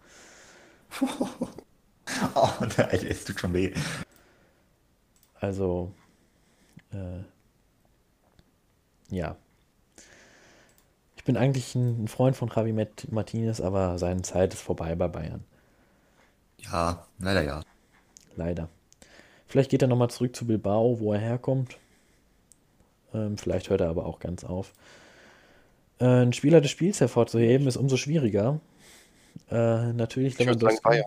Oh, nein, es tut schon weh. Also, äh, ja. Ich bin eigentlich ein ein Freund von Javi Mat- Martinez, aber seine Zeit ist vorbei bei Bayern. Ja, leider ja. Leider. Vielleicht geht er nochmal zurück zu Bilbao, wo er herkommt. Ähm, vielleicht hört er aber auch ganz auf. Äh, einen Spieler des Spiels hervorzuheben ist umso schwieriger. Äh, natürlich Ich würde sagen Lewandowski. Bayern.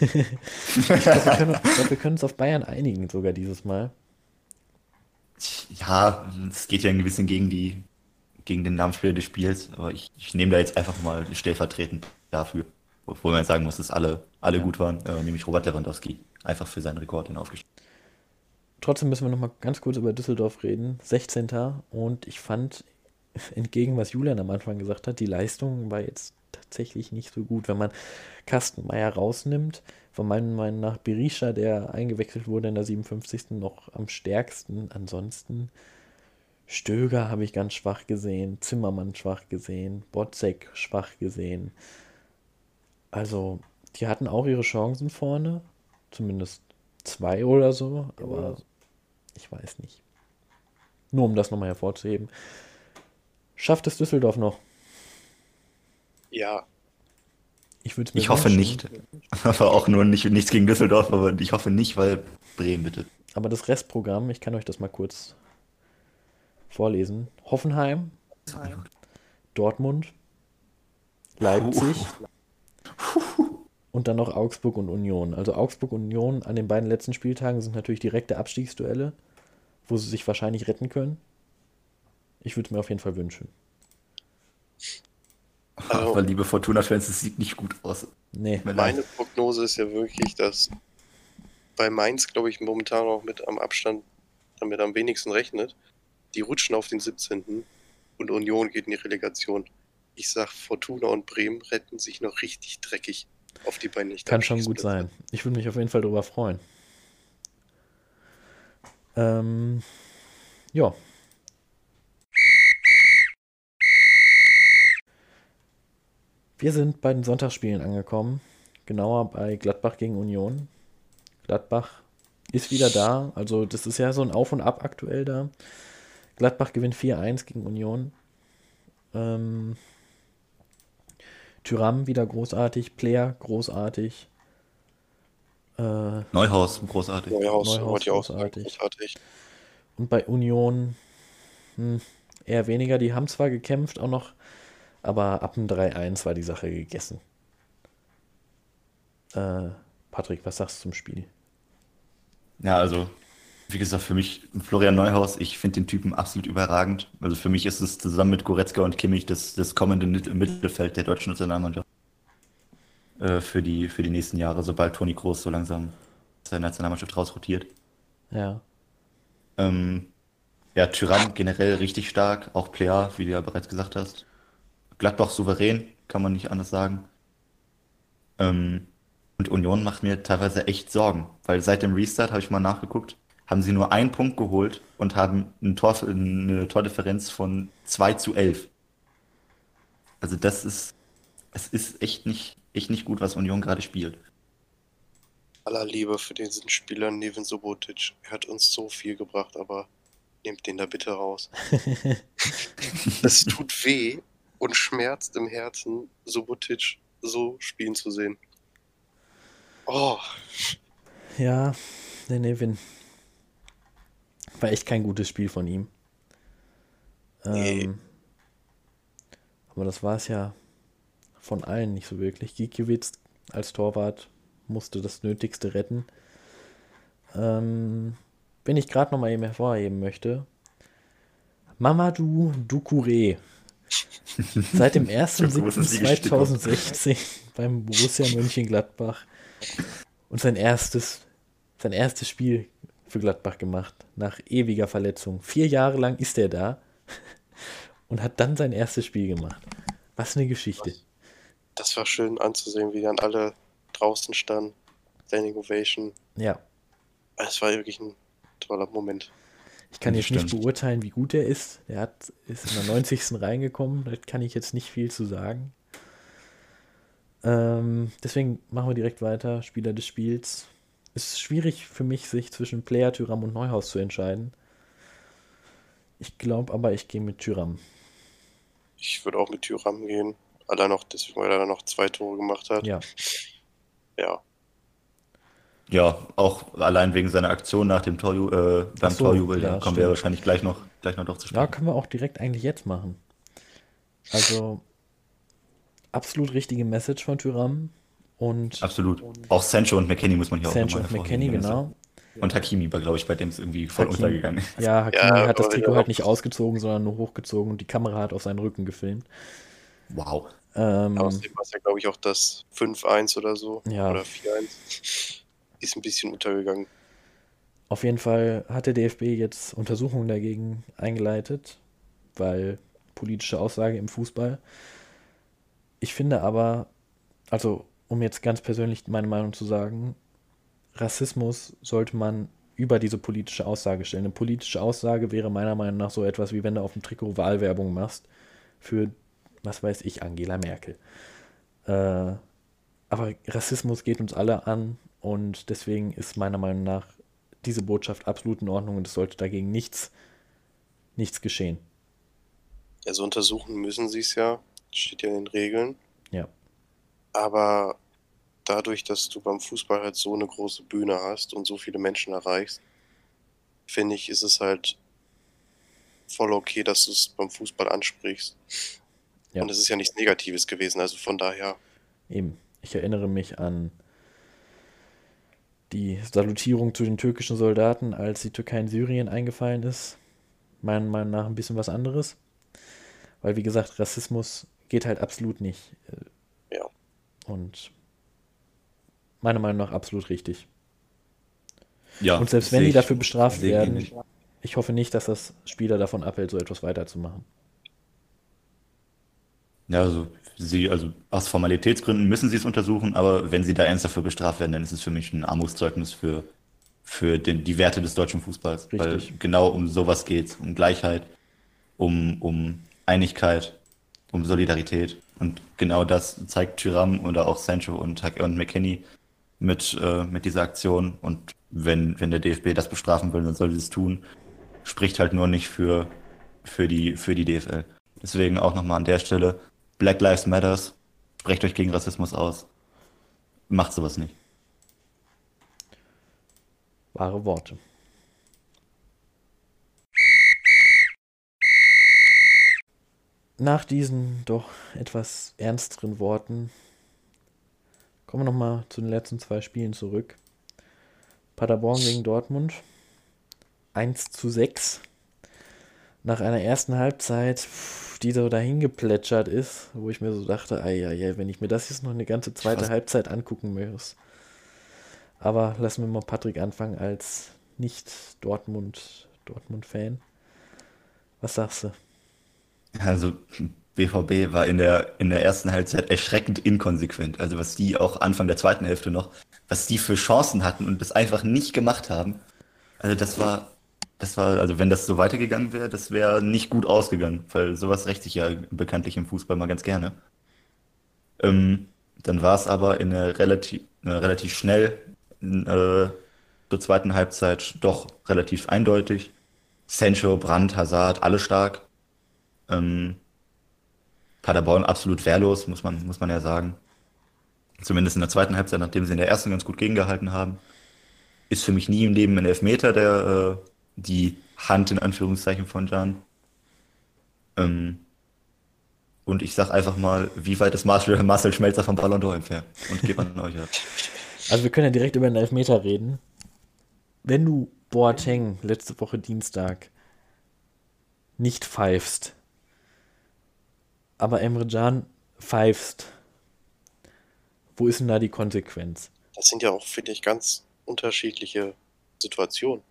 Ich glaube, wir können, glaub, wir können uns auf Bayern einigen, sogar dieses Mal. Ja, es geht ja ein bisschen gegen die, gegen den Namensspieler des Spiels, aber ich, ich nehme da jetzt einfach mal stellvertretend dafür. Obwohl man sagen muss, dass alle, alle gut waren, äh, nämlich Robert Lewandowski. Einfach für seinen Rekord den aufgestellt. Trotzdem müssen wir noch mal ganz kurz über Düsseldorf reden. 16. Und ich fand, entgegen was Julian am Anfang gesagt hat, die Leistung war jetzt tatsächlich nicht so gut. Wenn man Kastenmeier rausnimmt, von meiner Meinung nach Berisha, der eingewechselt wurde in der 57. noch am stärksten. Ansonsten Stöger habe ich ganz schwach gesehen, Zimmermann schwach gesehen, Botzek schwach gesehen. Also, die hatten auch ihre Chancen vorne, zumindest zwei oder so, aber ich weiß nicht. Nur um das nochmal hervorzuheben. Schafft es Düsseldorf noch? Ja, Ich würde es mir Ich hoffe nicht. Aber auch nur nicht, nichts gegen Düsseldorf, aber ich hoffe nicht, weil Bremen bitte. Aber das Restprogramm, ich kann euch das mal kurz vorlesen. Hoffenheim, Dortmund, Leipzig und dann noch Augsburg und Union. Also Augsburg und Union an den beiden letzten Spieltagen sind natürlich direkte Abstiegsduelle, wo sie sich wahrscheinlich retten können. Ich würde es mir auf jeden Fall wünschen. Also- Aber liebe Fortuna-Fans, es sieht nicht gut aus. Nee, meine Prognose ist ja wirklich, dass bei Mainz, glaube ich, momentan auch mit am Abstand damit am wenigsten rechnet. Die rutschen auf den 17. und Union geht in die Relegation. Ich sag, Fortuna und Bremen retten sich noch richtig dreckig auf die beiden nicht kann schon gut sein. Ich würde mich auf jeden Fall darüber freuen. Ähm, ja. Wir sind bei den Sonntagsspielen angekommen. Genauer bei Gladbach gegen Union. Gladbach ist wieder da. Also, das ist ja so ein Auf und Ab aktuell da. Gladbach gewinnt 4-1 gegen Union. Ähm, Tyram wieder großartig. Player großartig. Äh, Neuhaus, großartig. Neuhaus, Neuhaus wollte ich auch großartig. großartig. Und bei Union hm, eher weniger. Die haben zwar gekämpft auch noch, aber ab dem 3-1 war die Sache gegessen. Äh, Patrick, was sagst du zum Spiel? Ja, also, wie gesagt, für mich Florian Neuhaus, ich finde den Typen absolut überragend. Also für mich ist es zusammen mit Goretzka und Kimmich das, das kommende Mit- Mittelfeld der deutschen Nationalmannschaft. Äh, für die, für die nächsten Jahre, sobald Toni Kroos so langsam der Nationalmannschaft rausrotiert. Ja, Ähm, ja, Tyrann generell richtig stark, auch Player, wie du ja bereits gesagt hast. Gladbach souverän, kann man nicht anders sagen. Ähm, und Union macht mir teilweise echt Sorgen, weil seit dem Restart habe ich mal nachgeguckt, haben sie nur einen Punkt geholt und haben ein Tor, eine Tordifferenz von 2 zu 11. Also das ist, es ist echt nicht, echt nicht gut, was Union gerade spielt. Aller Liebe für diesen Spieler Neven Subotic. Er hat uns so viel gebracht, aber nehmt den da bitte raus. Es tut weh und schmerzt im Herzen, Subotic so spielen zu sehen. Oh, ja, der Nevin. War echt kein gutes Spiel von ihm. Nee. Ähm, aber das war es ja von allen nicht so wirklich. Gikiewicz als Torwart musste das Nötigste retten. Ähm, wenn ich gerade noch mal eben hervorheben möchte, Mamadou Doucouré. Seit dem So groß ist die 1.7.2016 beim Borussia Mönchengladbach und sein erstes, sein erstes Spiel für Gladbach gemacht, nach ewiger Verletzung. Vier Jahre lang ist er da und hat dann sein erstes Spiel gemacht. Was eine Geschichte. das war schön anzusehen, wie dann alle draußen standen. Standing Ovation. Ja, Es war wirklich ein toller Moment. ich kann jetzt nicht beurteilen, wie gut er ist. Er hat, ist in der 90. reingekommen, da kann ich jetzt nicht viel zu sagen. Ähm, deswegen machen wir direkt weiter. Spieler des Spiels. Es ist schwierig für mich, sich zwischen Player, Tyram und Neuhaus zu entscheiden. Ich glaube aber, ich gehe mit Tyram. Ich würde auch mit Tyram gehen. Allein noch, deswegen, weil er dann noch zwei Tore gemacht hat. Ja, Ja. Ja, auch allein wegen seiner Aktion nach dem Torju äh, beim so, Torjubel, ja, da kommen wir wahrscheinlich gleich noch, gleich noch drauf zu Ja, sprechen. können wir auch direkt eigentlich jetzt machen. Also, absolut richtige Message von Tyram und Absolut. Auch Sancho und McKenny muss man hier Sancho auch und nochmal McKenny, genau. Und Hakimi war, glaube ich, bei dem es irgendwie voll Hakimi. untergegangen. Ja, Hakimi Ja, hat das Trikot ja. halt nicht ausgezogen, sondern nur hochgezogen und die Kamera hat auf seinen Rücken gefilmt. Wow. Ähm, Außerdem war es ja, glaube ich, auch das 5-1 oder so. Ja. Oder 4-1. Ist ein bisschen untergegangen. Auf jeden Fall hat der DFB jetzt Untersuchungen dagegen eingeleitet, weil politische Aussage im Fußball. Ich finde aber, also um jetzt ganz persönlich meine Meinung zu sagen, Rassismus sollte man über diese politische Aussage stellen. Eine politische Aussage wäre meiner Meinung nach so etwas, wie wenn du auf dem Trikot Wahlwerbung machst für, was weiß ich, Angela Merkel. Äh, aber Rassismus geht uns alle an und deswegen ist meiner Meinung nach diese Botschaft absolut in Ordnung und es sollte dagegen nichts, nichts geschehen. Also untersuchen müssen sie es ja. Steht ja in den Regeln. Aber dadurch, dass du beim Fußball halt so eine große Bühne hast und so viele Menschen erreichst, finde ich, ist es halt voll okay, dass du es beim Fußball ansprichst. Ja. Und es ist ja nichts Negatives gewesen, also von daher. Eben, ich erinnere mich an die Salutierung zu den türkischen Soldaten, als die Türkei in Syrien eingefallen ist. Meiner Meinung nach ein bisschen was anderes. Weil, wie gesagt, Rassismus geht halt absolut nicht. Und meiner Meinung nach absolut richtig. Ja, Und selbst wenn die ich- dafür bestraft ich werden, ähnlich. ich hoffe nicht, dass das Spieler davon abhält, so etwas weiterzumachen. Ja, also sie, also aus Formalitätsgründen müssen sie es untersuchen, aber wenn sie da ernst dafür bestraft werden, dann ist es für mich ein Armutszeugnis für, für den, die Werte des deutschen Fußballs. Weil Richtig. genau um sowas geht's, um Gleichheit, um, um Einigkeit, um Solidarität. Und genau das zeigt Tyram oder auch Sancho und, und McKenny mit, äh, mit dieser Aktion. Und wenn, wenn der DFB das bestrafen will, dann soll sie es tun. Spricht halt nur nicht für, für die, für die DFL. Deswegen auch nochmal an der Stelle, Black Lives Matters, sprecht euch gegen Rassismus aus. Macht sowas nicht. Wahre Worte. Nach diesen doch etwas ernsteren Worten kommen wir nochmal zu den letzten zwei Spielen zurück. Paderborn gegen Dortmund. 1 zu 6. Nach einer ersten Halbzeit, die so dahin geplätschert ist, wo ich mir so dachte, ei, ei, ei, wenn ich mir das jetzt noch eine ganze zweite Halbzeit angucken muss. Aber lassen wir mal Patrick anfangen als nicht Dortmund, Dortmund-Fan. Was sagst du? Also BVB war in der, in der ersten Halbzeit erschreckend inkonsequent. Also was die auch Anfang der zweiten Hälfte noch, was die für Chancen hatten und das einfach nicht gemacht haben. Also das war, das war, also wenn das so weitergegangen wäre, das wäre nicht gut ausgegangen, weil sowas rächt sich ja bekanntlich im Fußball mal ganz gerne. Ähm, dann war es aber in der relativ, äh, relativ schnell äh, zur zweiten Halbzeit doch relativ eindeutig. Sancho, Brandt, Hazard, alle stark. Ähm, Paderborn absolut wehrlos, muss man, muss man ja sagen. Zumindest in der zweiten Halbzeit, nachdem sie in der ersten ganz gut gegengehalten haben. Ist für mich nie im Leben ein Elfmeter, der äh, die Hand in Anführungszeichen von Jan. Ähm, und ich sag einfach mal, wie weit ist Marcel, Marcel Schmelzer vom Ballon d'Or entfernt? Und gebe an euch ab. Also wir können ja direkt über den Elfmeter reden. Wenn du Boateng letzte Woche Dienstag nicht pfeifst, aber Emre Can pfeifst, wo ist denn da die Konsequenz? Das sind ja auch, finde ich, ganz unterschiedliche Situationen.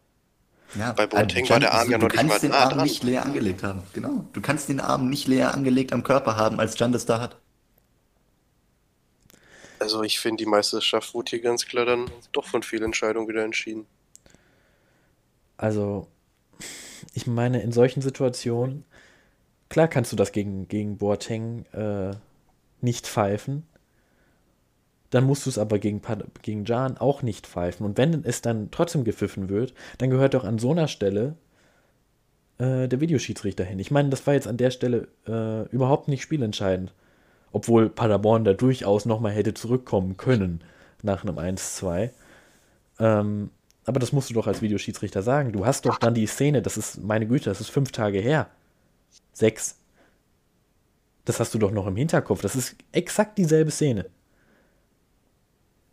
Ja, Bei Boateng also, war der Arm ja du noch nicht kannst mal den nah Arm dran. nicht leer angelegt haben. Genau. Du kannst den Arm nicht leer angelegt am Körper haben, als Jan das da hat. Also ich finde, die Meisterschaft wurde hier ganz klar dann doch von Fehlentscheidungen wieder entschieden. Also, ich meine, in solchen Situationen, klar kannst du das gegen, gegen Boateng äh, nicht pfeifen. Dann musst du es aber gegen, gegen Jan auch nicht pfeifen. Und wenn es dann trotzdem gepfiffen wird, dann gehört doch an so einer Stelle äh, der Videoschiedsrichter hin. Ich meine, das war jetzt an der Stelle äh, überhaupt nicht spielentscheidend. Obwohl Paderborn da durchaus nochmal hätte zurückkommen können nach einem 1-2. Ähm, aber das musst du doch als Videoschiedsrichter sagen. Du hast doch dann die Szene, das ist, meine Güte, das ist fünf Tage her. Sechs. Das hast du doch noch im Hinterkopf. Das ist exakt dieselbe Szene.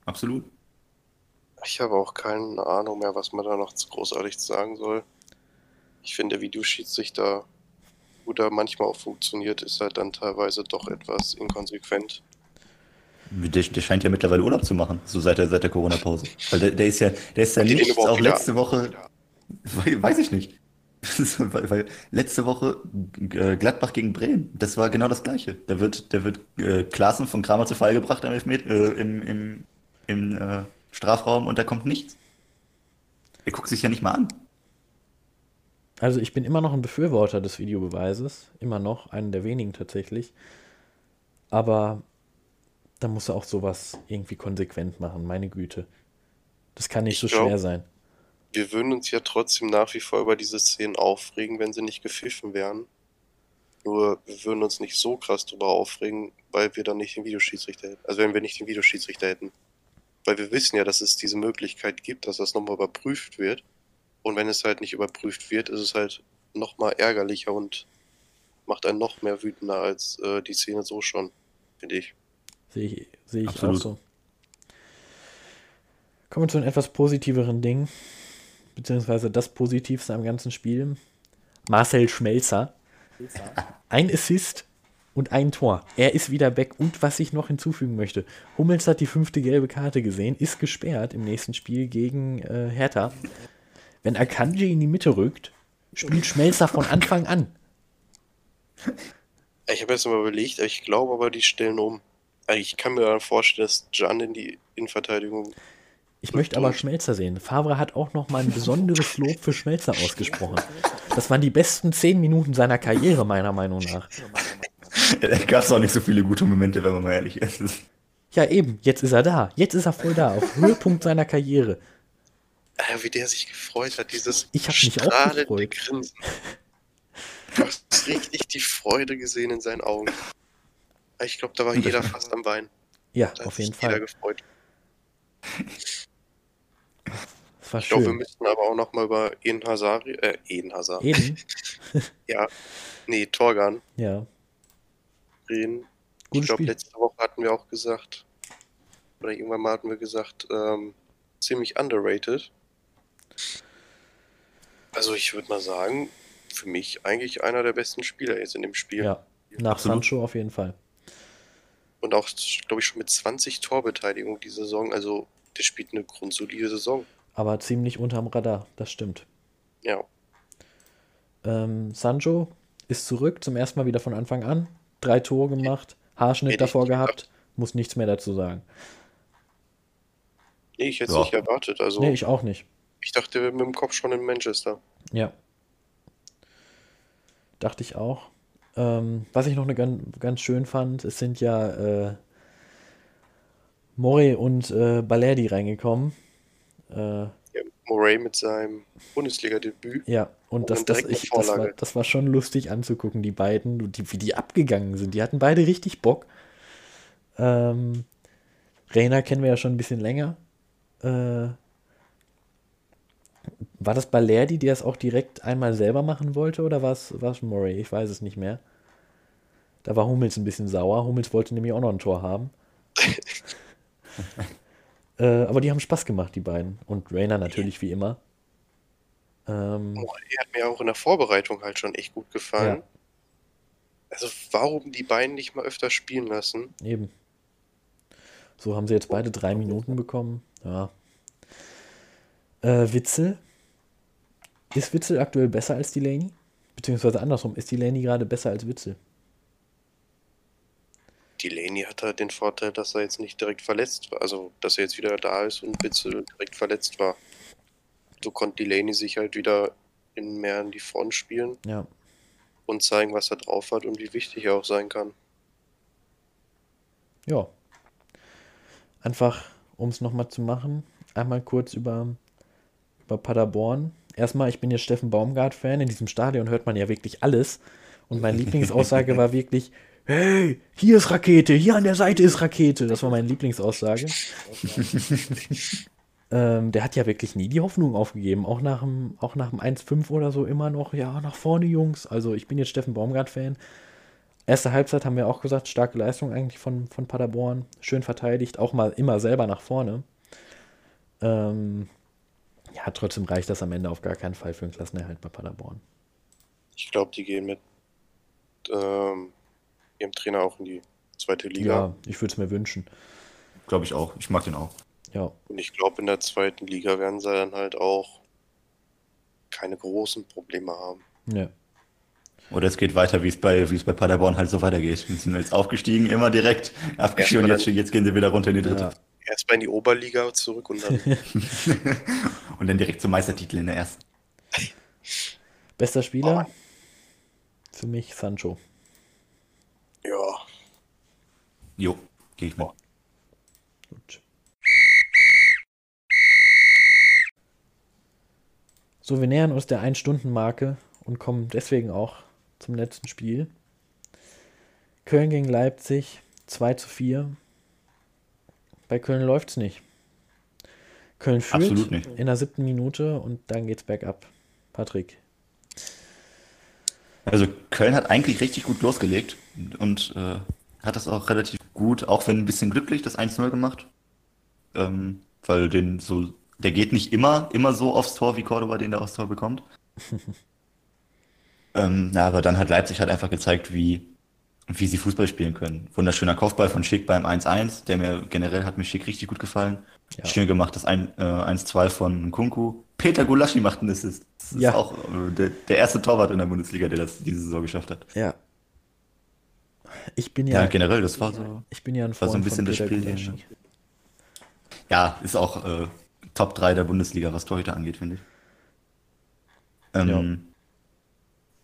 Absolut. Ich habe auch keine Ahnung mehr, was man da noch großartig sagen soll. Ich finde, der Videoschiedsrichter gut er manchmal auch funktioniert, ist er dann teilweise doch etwas inkonsequent. Der, der scheint ja mittlerweile Urlaub zu machen, so seit der, seit der Corona-Pause. Weil der, der ist ja, der ist ja Hat die den nicht, überhaupt auch letzte Woche, weiß ich nicht. weil, weil letzte Woche äh, Gladbach gegen Bremen, das war genau das Gleiche. Da wird, da wird äh, Klaassen von Kramer zu Fall gebracht am Elfmet, äh, im, im, im äh, Strafraum und da kommt nichts. Er guckt sich ja nicht mal an. Also ich bin immer noch ein Befürworter des Videobeweises. Immer noch, einen der wenigen tatsächlich. Aber da muss er auch sowas irgendwie konsequent machen, meine Güte. Das kann nicht Ich so glaub- schwer sein. Wir würden uns ja trotzdem nach wie vor über diese Szenen aufregen, wenn sie nicht gepfiffen wären. Nur wir würden uns nicht so krass drüber aufregen, weil wir dann nicht den Videoschiedsrichter hätten. Also wenn wir nicht den Videoschiedsrichter hätten. Weil wir wissen ja, dass es diese Möglichkeit gibt, dass das nochmal überprüft wird. Und wenn es halt nicht überprüft wird, ist es halt nochmal ärgerlicher und macht einen noch mehr wütender als äh, die Szene so schon, finde ich. Sehe ich, sehe ich auch so. Kommen wir zu einem etwas positiveren Ding. Beziehungsweise das Positivste am ganzen Spiel. Marcel Schmelzer. Ein Assist und ein Tor. Er ist wieder back. Und was ich noch hinzufügen möchte: Hummels hat die fünfte gelbe Karte gesehen, ist gesperrt im nächsten Spiel gegen äh, Hertha. Wenn Akanji in die Mitte rückt, spielt Schmelzer von Anfang an. Ich habe jetzt mal überlegt, ich glaube aber, die stellen um. Ich kann mir vorstellen, dass Can in die Innenverteidigung. Ich möchte aber Schmelzer sehen. Favre hat auch noch mal ein besonderes Lob für Schmelzer ausgesprochen. Das waren die besten zehn Minuten seiner Karriere, meiner Meinung nach. Da gab es auch nicht so viele gute Momente, wenn man mal ehrlich ist. Ja, eben, jetzt ist er da. Jetzt ist er voll da, auf Höhepunkt seiner Karriere. Äh, wie der sich gefreut hat, dieses Ich hab mich auch strahlende gefreut. Grinsen. Du hast richtig die Freude gesehen in seinen Augen. Ich glaube, da war jeder fast am Wein. Ja, auf jeden sich jeder Fall. gefreut. Ich glaube, wir müssten aber auch noch mal über Eden Hazari, äh, Eden Hazard, Eben, ja, nee, Torgan ja. reden. Ich Gutes glaube, Spiel. letzte Woche hatten wir auch gesagt, oder irgendwann mal hatten wir gesagt, ähm, ziemlich underrated. Also ich würde mal sagen, für mich eigentlich einer der besten Spieler jetzt in dem Spiel. Ja, nach Absolut. Sancho auf jeden Fall. Und auch, glaube ich, schon mit 20 Torbeteiligung die Saison. Also der spielt eine grundsolide Saison. Aber ziemlich unterm Radar, das stimmt. Ja, Ähm, Sancho ist zurück, zum ersten Mal wieder von Anfang an. Drei Tore gemacht, Haarschnitt Hätte ich davor gehabt, muss nichts mehr dazu sagen. nee, ich hätte es Ja. nicht erwartet. Also Nee, ich auch nicht. ich dachte, wir mit dem Kopf schon in Manchester. Ja. Dachte ich auch. Ähm, was ich noch eine ganz, ganz schön fand, es sind ja äh, Morey und äh, Balerdi reingekommen. Äh, Ja, Moray mit seinem Bundesliga-Debüt. ja, und Und das, das, ich, das, war, das war schon lustig anzugucken, die beiden, die, wie die abgegangen sind. Die hatten beide richtig Bock. Ähm, Reina kennen wir ja schon ein bisschen länger. Äh, war das Balerdi, der es auch direkt einmal selber machen wollte, oder war es, war es Murray? Ich weiß es nicht mehr. Da war Hummels ein bisschen sauer. Hummels wollte nämlich auch noch ein Tor haben. äh, aber die haben Spaß gemacht, die beiden. Und Rainer natürlich wie immer. Ähm, Moray hat mir auch in der Vorbereitung halt schon echt gut gefallen. Ja. Also warum die beiden nicht mal öfter spielen lassen? Eben. So haben sie jetzt beide drei Minuten bekommen. Ja. Äh, Witzel. Ist Witzel aktuell besser als Delaney? Beziehungsweise andersrum, ist Delaney gerade besser als Witzel? Delaney hat halt den Vorteil, dass er jetzt nicht direkt verletzt war. Also, dass er jetzt wieder da ist und Witzel direkt verletzt war. So konnte Delaney sich halt wieder in mehr in die Front spielen Ja. und zeigen, was er drauf hat und wie wichtig er auch sein kann. Ja. Einfach, um es nochmal zu machen, einmal kurz über, über Paderborn. Erstmal, ich bin jetzt Steffen Baumgart-Fan. In diesem Stadion hört man ja wirklich alles. Und meine Lieblingsaussage war wirklich, hey, hier ist Rakete, hier an der Seite ist Rakete. Das war meine Lieblingsaussage. ähm, der hat ja wirklich nie die Hoffnung aufgegeben. Auch nach dem, auch nach dem 1-5 oder so immer noch, ja, nach vorne, Jungs. Also ich bin jetzt Steffen Baumgart-Fan. Erste Halbzeit haben wir auch gesagt, starke Leistung eigentlich von, von Paderborn. Schön verteidigt, auch mal immer selber nach vorne. Ähm, ja, trotzdem reicht das am Ende auf gar keinen Fall für einen Klassenerhalt bei Paderborn. Ich glaube, die gehen mit ähm, ihrem Trainer auch in die zweite Liga. Ja, ich würde es mir wünschen. Glaube ich auch. Ich mag den auch. Ja, Und ich glaube, in der zweiten Liga werden sie dann halt auch keine großen Probleme haben. ne. Oder es geht weiter, wie es bei, wie es bei Paderborn halt so weitergeht. Wir sind jetzt aufgestiegen, immer direkt abgestiegen und jetzt, jetzt gehen sie wieder runter in die dritte. Ja. Erstmal in die Oberliga zurück und dann Und dann direkt zum Meistertitel in der ersten. Bester Spieler? Für mich Sancho. Ja, Jo, gehe ich mit. Gut. So, wir nähern uns der 1-Stunden-Marke und kommen deswegen auch zum letzten Spiel. Köln gegen Leipzig 2 zu 4. Bei Köln läuft es nicht. Köln führt Absolut nicht. in der siebten Minute und dann geht's bergab. Patrick. Also Köln hat eigentlich richtig gut losgelegt und äh, hat das auch relativ gut, auch wenn ein bisschen glücklich, das 1-0 gemacht. Ähm, weil den so, der geht nicht immer, immer so aufs Tor, wie Cordoba den da aufs Tor bekommt. ähm, na, aber dann hat Leipzig halt einfach gezeigt, wie, wie sie Fußball spielen können. Wunderschöner Kopfball von Schick beim 1-1, der mir generell hat mir Schick richtig gut gefallen. Ja. Schön gemacht, das ein- äh, 1-2 von Kunku. Peter Gulaschi macht einen Assist. Das ist Ja. auch äh, der, der erste Torwart in der Bundesliga, der das diese Saison geschafft hat. Ja. Ich bin Ja, ja, generell, das war so. ich bin ja ein war so Freund ein bisschen das Spiel, Gulaschi. den- Ja, ist auch äh, Top 3 der Bundesliga, was Torhüter angeht, finde ich. Ähm,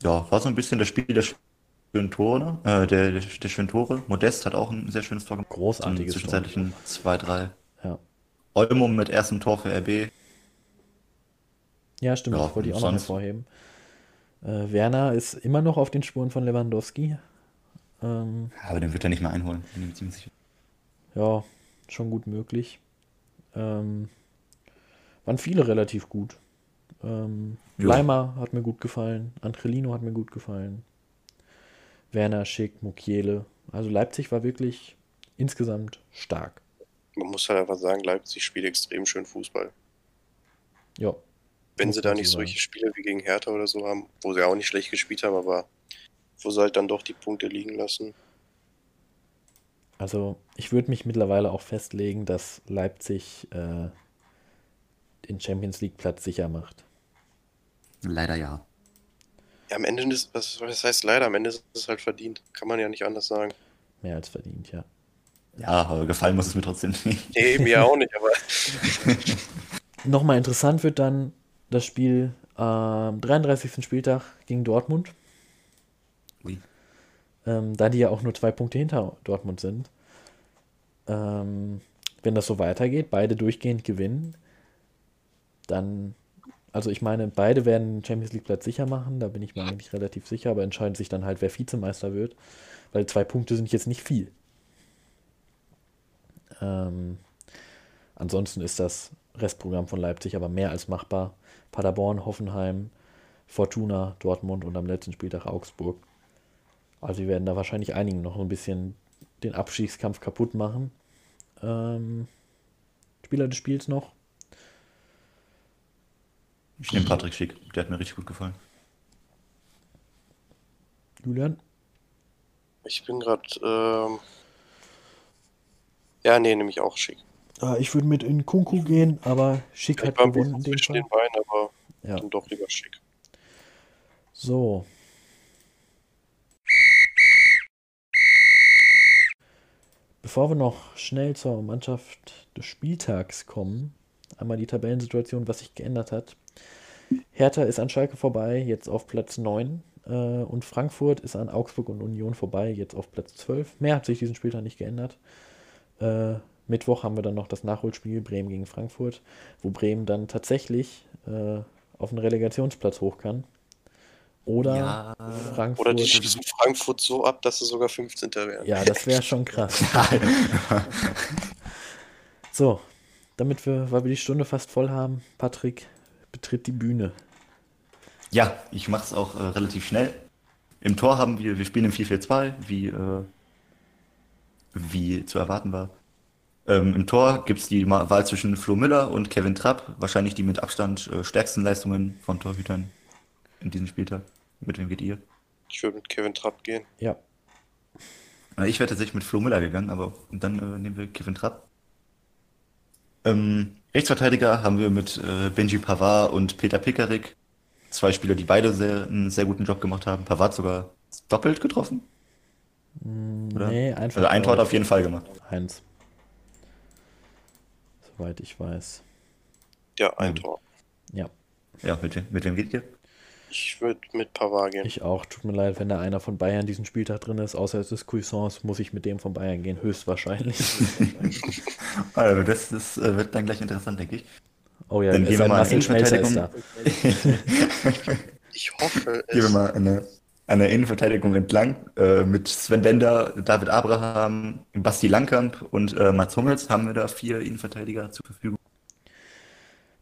ja. war so ein bisschen das Spiel der schönen Tore, ne? äh, der, der, der schönen Tore. Modest hat auch ein sehr schönes Tor gemacht. Großartiges zwischenzeitlichen 2-3. Olmo mit erstem Tor für RB. Ja, stimmt, Ja, das wollte ich auch noch hervorheben. Äh, Werner ist immer noch auf den Spuren von Lewandowski. Ähm, Aber den wird er nicht mehr einholen, bin ich mir ziemlich sicher. ja, schon gut möglich. Ähm, waren viele relativ gut. Ähm. Leimer hat mir gut gefallen, Angelino hat mir gut gefallen. Werner, Schick, Mukiele. Also Leipzig war wirklich insgesamt stark. Man muss halt einfach sagen, Leipzig spielt extrem schön Fußball. Ja, Wenn sie da nicht solche Spiele wie gegen Hertha oder so haben, wo sie auch nicht schlecht gespielt haben, aber wo sie halt dann doch die Punkte liegen lassen. also ich würde mich mittlerweile auch festlegen, dass Leipzig äh, den Champions League Platz sicher macht. Leider ja. Ja, am Ende ist, was, was heißt leider, am Ende ist es halt verdient. Kann man ja nicht anders sagen. Mehr als verdient, ja. Ja, aber gefallen muss es mir trotzdem nicht. Nee, mir auch nicht, aber Nochmal interessant wird dann das Spiel am 33. Spieltag gegen Dortmund, Ui. ähm, da die ja auch nur zwei Punkte hinter Dortmund sind. Ähm, wenn das so weitergeht, beide durchgehend gewinnen, dann, also ich meine, beide werden den Champions League Platz sicher machen, da bin ich mir eigentlich relativ sicher, aber entscheiden sich dann halt, wer Vizemeister wird, weil zwei Punkte sind jetzt nicht viel. Ähm, ansonsten ist das Restprogramm von Leipzig aber mehr als machbar. Paderborn, Hoffenheim, Fortuna, Dortmund und am letzten Spieltag Augsburg. Also wir werden da wahrscheinlich einigen noch ein bisschen den Abstiegskampf kaputt machen. Ähm, Spieler des Spiels noch. Ich nehme Patrick Schick, der hat mir richtig gut gefallen. Julian? ich bin gerade. Ähm, ja, nee, nehme ich auch schick. Ah, ich würde mit in Kunku gehen, aber Schick hat gewonnen dem zwischen Fall. den Beinen, aber Ja. dann doch lieber schick. So. Bevor wir noch schnell zur Mannschaft des Spieltags kommen, einmal die Tabellensituation, was sich geändert hat. Hertha ist an Schalke vorbei, jetzt auf Platz 9. Äh, und Frankfurt ist an Augsburg und Union vorbei, jetzt auf Platz 12. Mehr hat sich diesen Spieltag nicht geändert. Äh, Mittwoch haben wir dann noch das Nachholspiel Bremen gegen Frankfurt, wo Bremen dann tatsächlich äh, auf den Relegationsplatz hoch kann. Oder Ja. Frankfurt. Oder die schießen Frankfurt so ab, dass sie sogar 15. werden. Ja, das wäre schon krass. So, damit wir, weil wir die Stunde fast voll haben, Patrick betritt die Bühne. Ja, ich mache es auch äh, relativ schnell. Im Tor haben wir, wir spielen im 4-4-2, wie, äh, wie zu erwarten war. Ähm, Im Tor gibt es die Wahl zwischen Flo Müller und Kevin Trapp, wahrscheinlich die mit Abstand äh, stärksten Leistungen von Torhütern in diesem Spieltag. Mit wem geht ihr? Ich würde mit Kevin Trapp gehen. Ja. Ich wäre tatsächlich mit Flo Müller gegangen, aber dann äh, nehmen wir Kevin Trapp. Ähm, Rechtsverteidiger haben wir mit äh, Benji Pavard und Peter Pickerick. Zwei Spieler, die beide sehr, einen sehr guten Job gemacht haben. Pavard sogar doppelt getroffen. Oder? Nee, einfach. Also ein Tor hat auf jeden Fall gemacht. Eins. Soweit ich weiß. Ja, ein Mhm. Tor. Ja, Ja, mit, wem- mit wem geht ihr? Ich würde mit Pavard gehen. ich auch. Tut mir leid, wenn da einer von Bayern diesen Spieltag drin ist, außer es ist Cuisance, muss ich mit dem von Bayern gehen, höchstwahrscheinlich. Also das, das äh, wird dann gleich interessant, denke ich. Oh ja, Dann es gehen wir mal da. Innenverteidigung. Ich hoffe, Gehen wir es. mal eine, eine Innenverteidigung entlang. Äh, mit Sven Bender, David Abraham, Basti Langkamp und äh, Mats Hummels haben wir da vier Innenverteidiger zur Verfügung.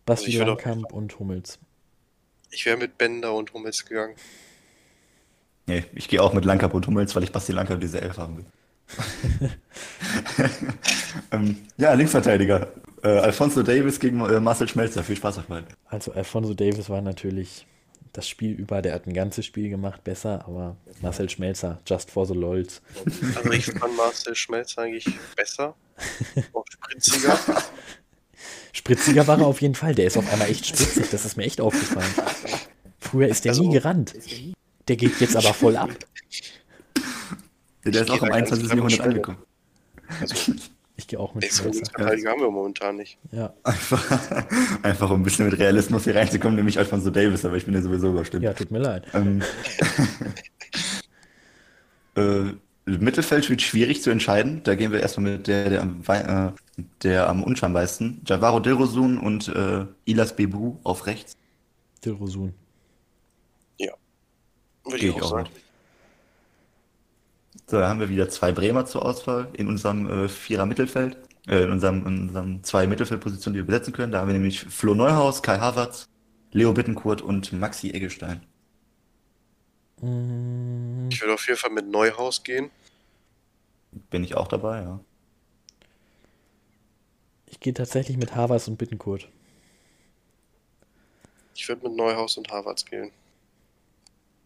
Basti ich würd auch- Langkamp und Hummels. Ich wäre mit Bender und Hummels gegangen. Nee, ich gehe auch mit Langkamp und Hummels, weil ich Basti Langkamp diese Elf haben will. ähm, ja, Linksverteidiger. Äh, Alfonso Davis gegen äh, Marcel Schmelzer. Viel Spaß auf beiden. Also Alfonso Davis war natürlich das Spiel über, der hat ein ganzes Spiel gemacht, besser, aber Marcel Schmelzer, just for the lols. Also ich fand Marcel Schmelz eigentlich besser. Auch spritziger. Spritziger war er auf jeden Fall, der ist auf einmal echt spritzig, das ist mir echt aufgefallen. Früher ist der Also- nie gerannt. Der geht jetzt aber voll ab. Der, ist auch im da ganz 21. klar mit Jahrhundert Schmelzer. angekommen. Also, Ich gehe auch mit. Linksverteidiger haben wir momentan nicht. Ja. Einfach, einfach um ein bisschen mit Realismus hier reinzukommen, nämlich Alfonso Davis, aber ich bin ja sowieso überstimmt. ja, tut mir leid. Ähm, äh, Mittelfeld wird schwierig zu entscheiden. Da gehen wir erstmal mit der, der am, äh, der am unscheinbarsten. Javaro Dilrosun und äh, Ilas Bebu auf rechts. Dilrosun. Würde Gehe ich auch auch sagen. So, da haben wir wieder zwei Bremer zur Auswahl in unserem äh, Vierer Mittelfeld. Äh, in unserem, in unserem zwei Mittelfeldpositionen, die wir besetzen können. Da haben wir nämlich Flo Neuhaus, Kai Havertz, Leo Bittenkurt und Maxi Eggestein. Mm, Ich würde auf jeden Fall mit Neuhaus gehen. Bin ich auch dabei, ja. Ich gehe tatsächlich mit Havas und Bittenkurt. Ich würde mit Neuhaus und Harvards gehen.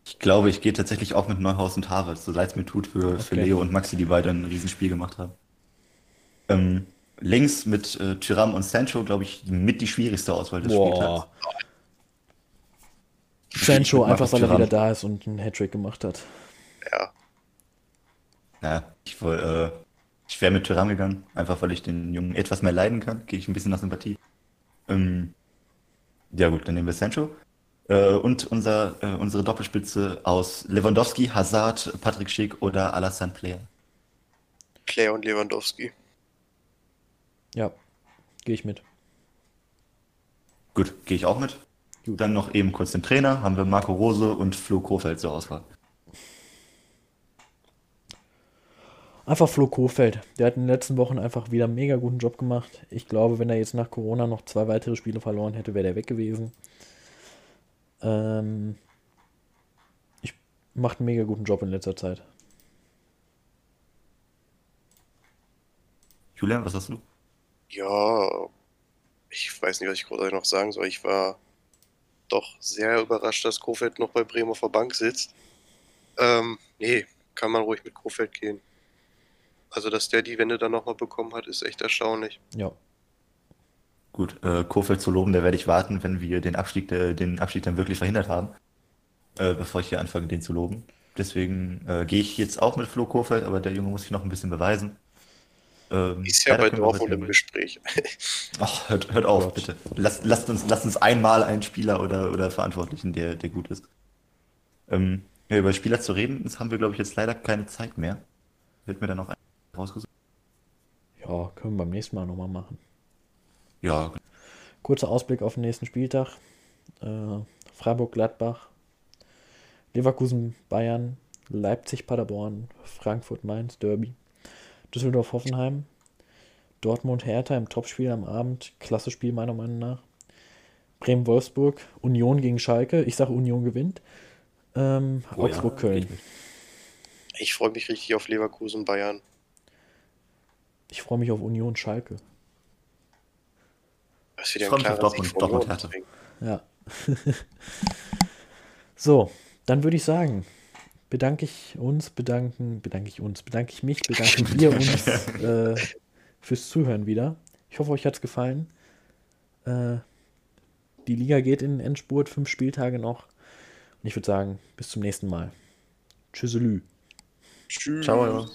Ich glaube, ich gehe tatsächlich auch mit Neuhaus und Havertz, so leid es mir tut für, für Okay. Leo und Maxi, die beide ein Riesenspiel gemacht haben. Ähm, links mit äh, Tyram und Sancho, glaube ich, mit die schwierigste Auswahl des Spieltags. Boah. Sancho, einfach weil er wieder da ist und einen Hattrick gemacht hat. Ja, Ja, ich, äh, ich wäre mit Tyram gegangen, einfach weil ich den Jungen etwas mehr leiden kann. Gehe ich ein bisschen nach Sympathie. Ähm, ja gut, dann nehmen wir Sancho. Äh, und unser, äh, unsere Doppelspitze aus Lewandowski, Hazard, Patrick Schick oder Alassane Player. Player und Lewandowski. Ja, gehe ich mit. Gut, gehe ich auch mit. Gut. Dann noch eben kurz den Trainer, haben wir Marco Rose und Flo Kofeld zur Auswahl. Einfach Flo Kofeld. Der hat in den letzten Wochen einfach wieder einen mega guten Job gemacht. Ich glaube, wenn er jetzt nach Corona noch zwei weitere Spiele verloren hätte, wäre der weg gewesen. Ähm, ich macht einen mega guten Job in letzter Zeit. Julian, was hast du? Ja, ich weiß nicht, was ich großartig noch sagen soll. Ich war doch sehr überrascht, dass Kofeld noch bei Bremen auf der Bank sitzt. Ähm, nee, kann man ruhig mit Kofeld gehen. Also, dass der die Wende dann nochmal bekommen hat, ist echt erstaunlich. Ja, Gut, äh, Kofeld zu loben, da werde ich warten, wenn wir den Abstieg, äh, den Abstieg dann wirklich verhindert haben, äh, bevor ich hier anfange, den zu loben. Deswegen äh, gehe ich jetzt auch mit Flo Kofeld, aber der Junge muss sich noch ein bisschen beweisen. Ähm, Ist ja bei wir Dortmund im Gespräch. Ach, hört, hört auf, Gott. bitte. Lasst, lasst, uns, lasst uns einmal einen Spieler oder, oder Verantwortlichen, der, der gut ist. Ähm, ja, über Spieler zu reden, das haben wir, glaube ich, jetzt leider keine Zeit mehr. Wird mir dann noch ein rausgesucht? ja, können wir beim nächsten Mal nochmal machen. Ja, Kurzer Ausblick auf den nächsten Spieltag. Äh, Freiburg-Gladbach, Leverkusen-Bayern, Leipzig-Paderborn, Frankfurt-Mainz, Derby, Düsseldorf-Hoffenheim, Dortmund-Hertha im Topspiel am Abend, klasse Spiel meiner Meinung nach. Bremen-Wolfsburg, Union gegen Schalke, ich sage Union gewinnt. Ähm, Oh ja, Augsburg-Köln. mit. Ich freue mich richtig auf Leverkusen Bayern. Ich freue mich auf Union-Schalke. Das ist wieder Ich ein freu mich auf Dortmund- Dortmund deswegen. Ja. so, dann würde ich sagen, bedanke ich uns, bedanken, bedanke ich uns, bedanke ich mich, bedanken wir uns äh, fürs Zuhören wieder. Ich hoffe, euch hat es gefallen. Äh, die Liga geht in den Endspurt, fünf Spieltage noch. Und ich würde sagen, bis zum nächsten Mal. Tschüsselü. Tschüss. Ciao.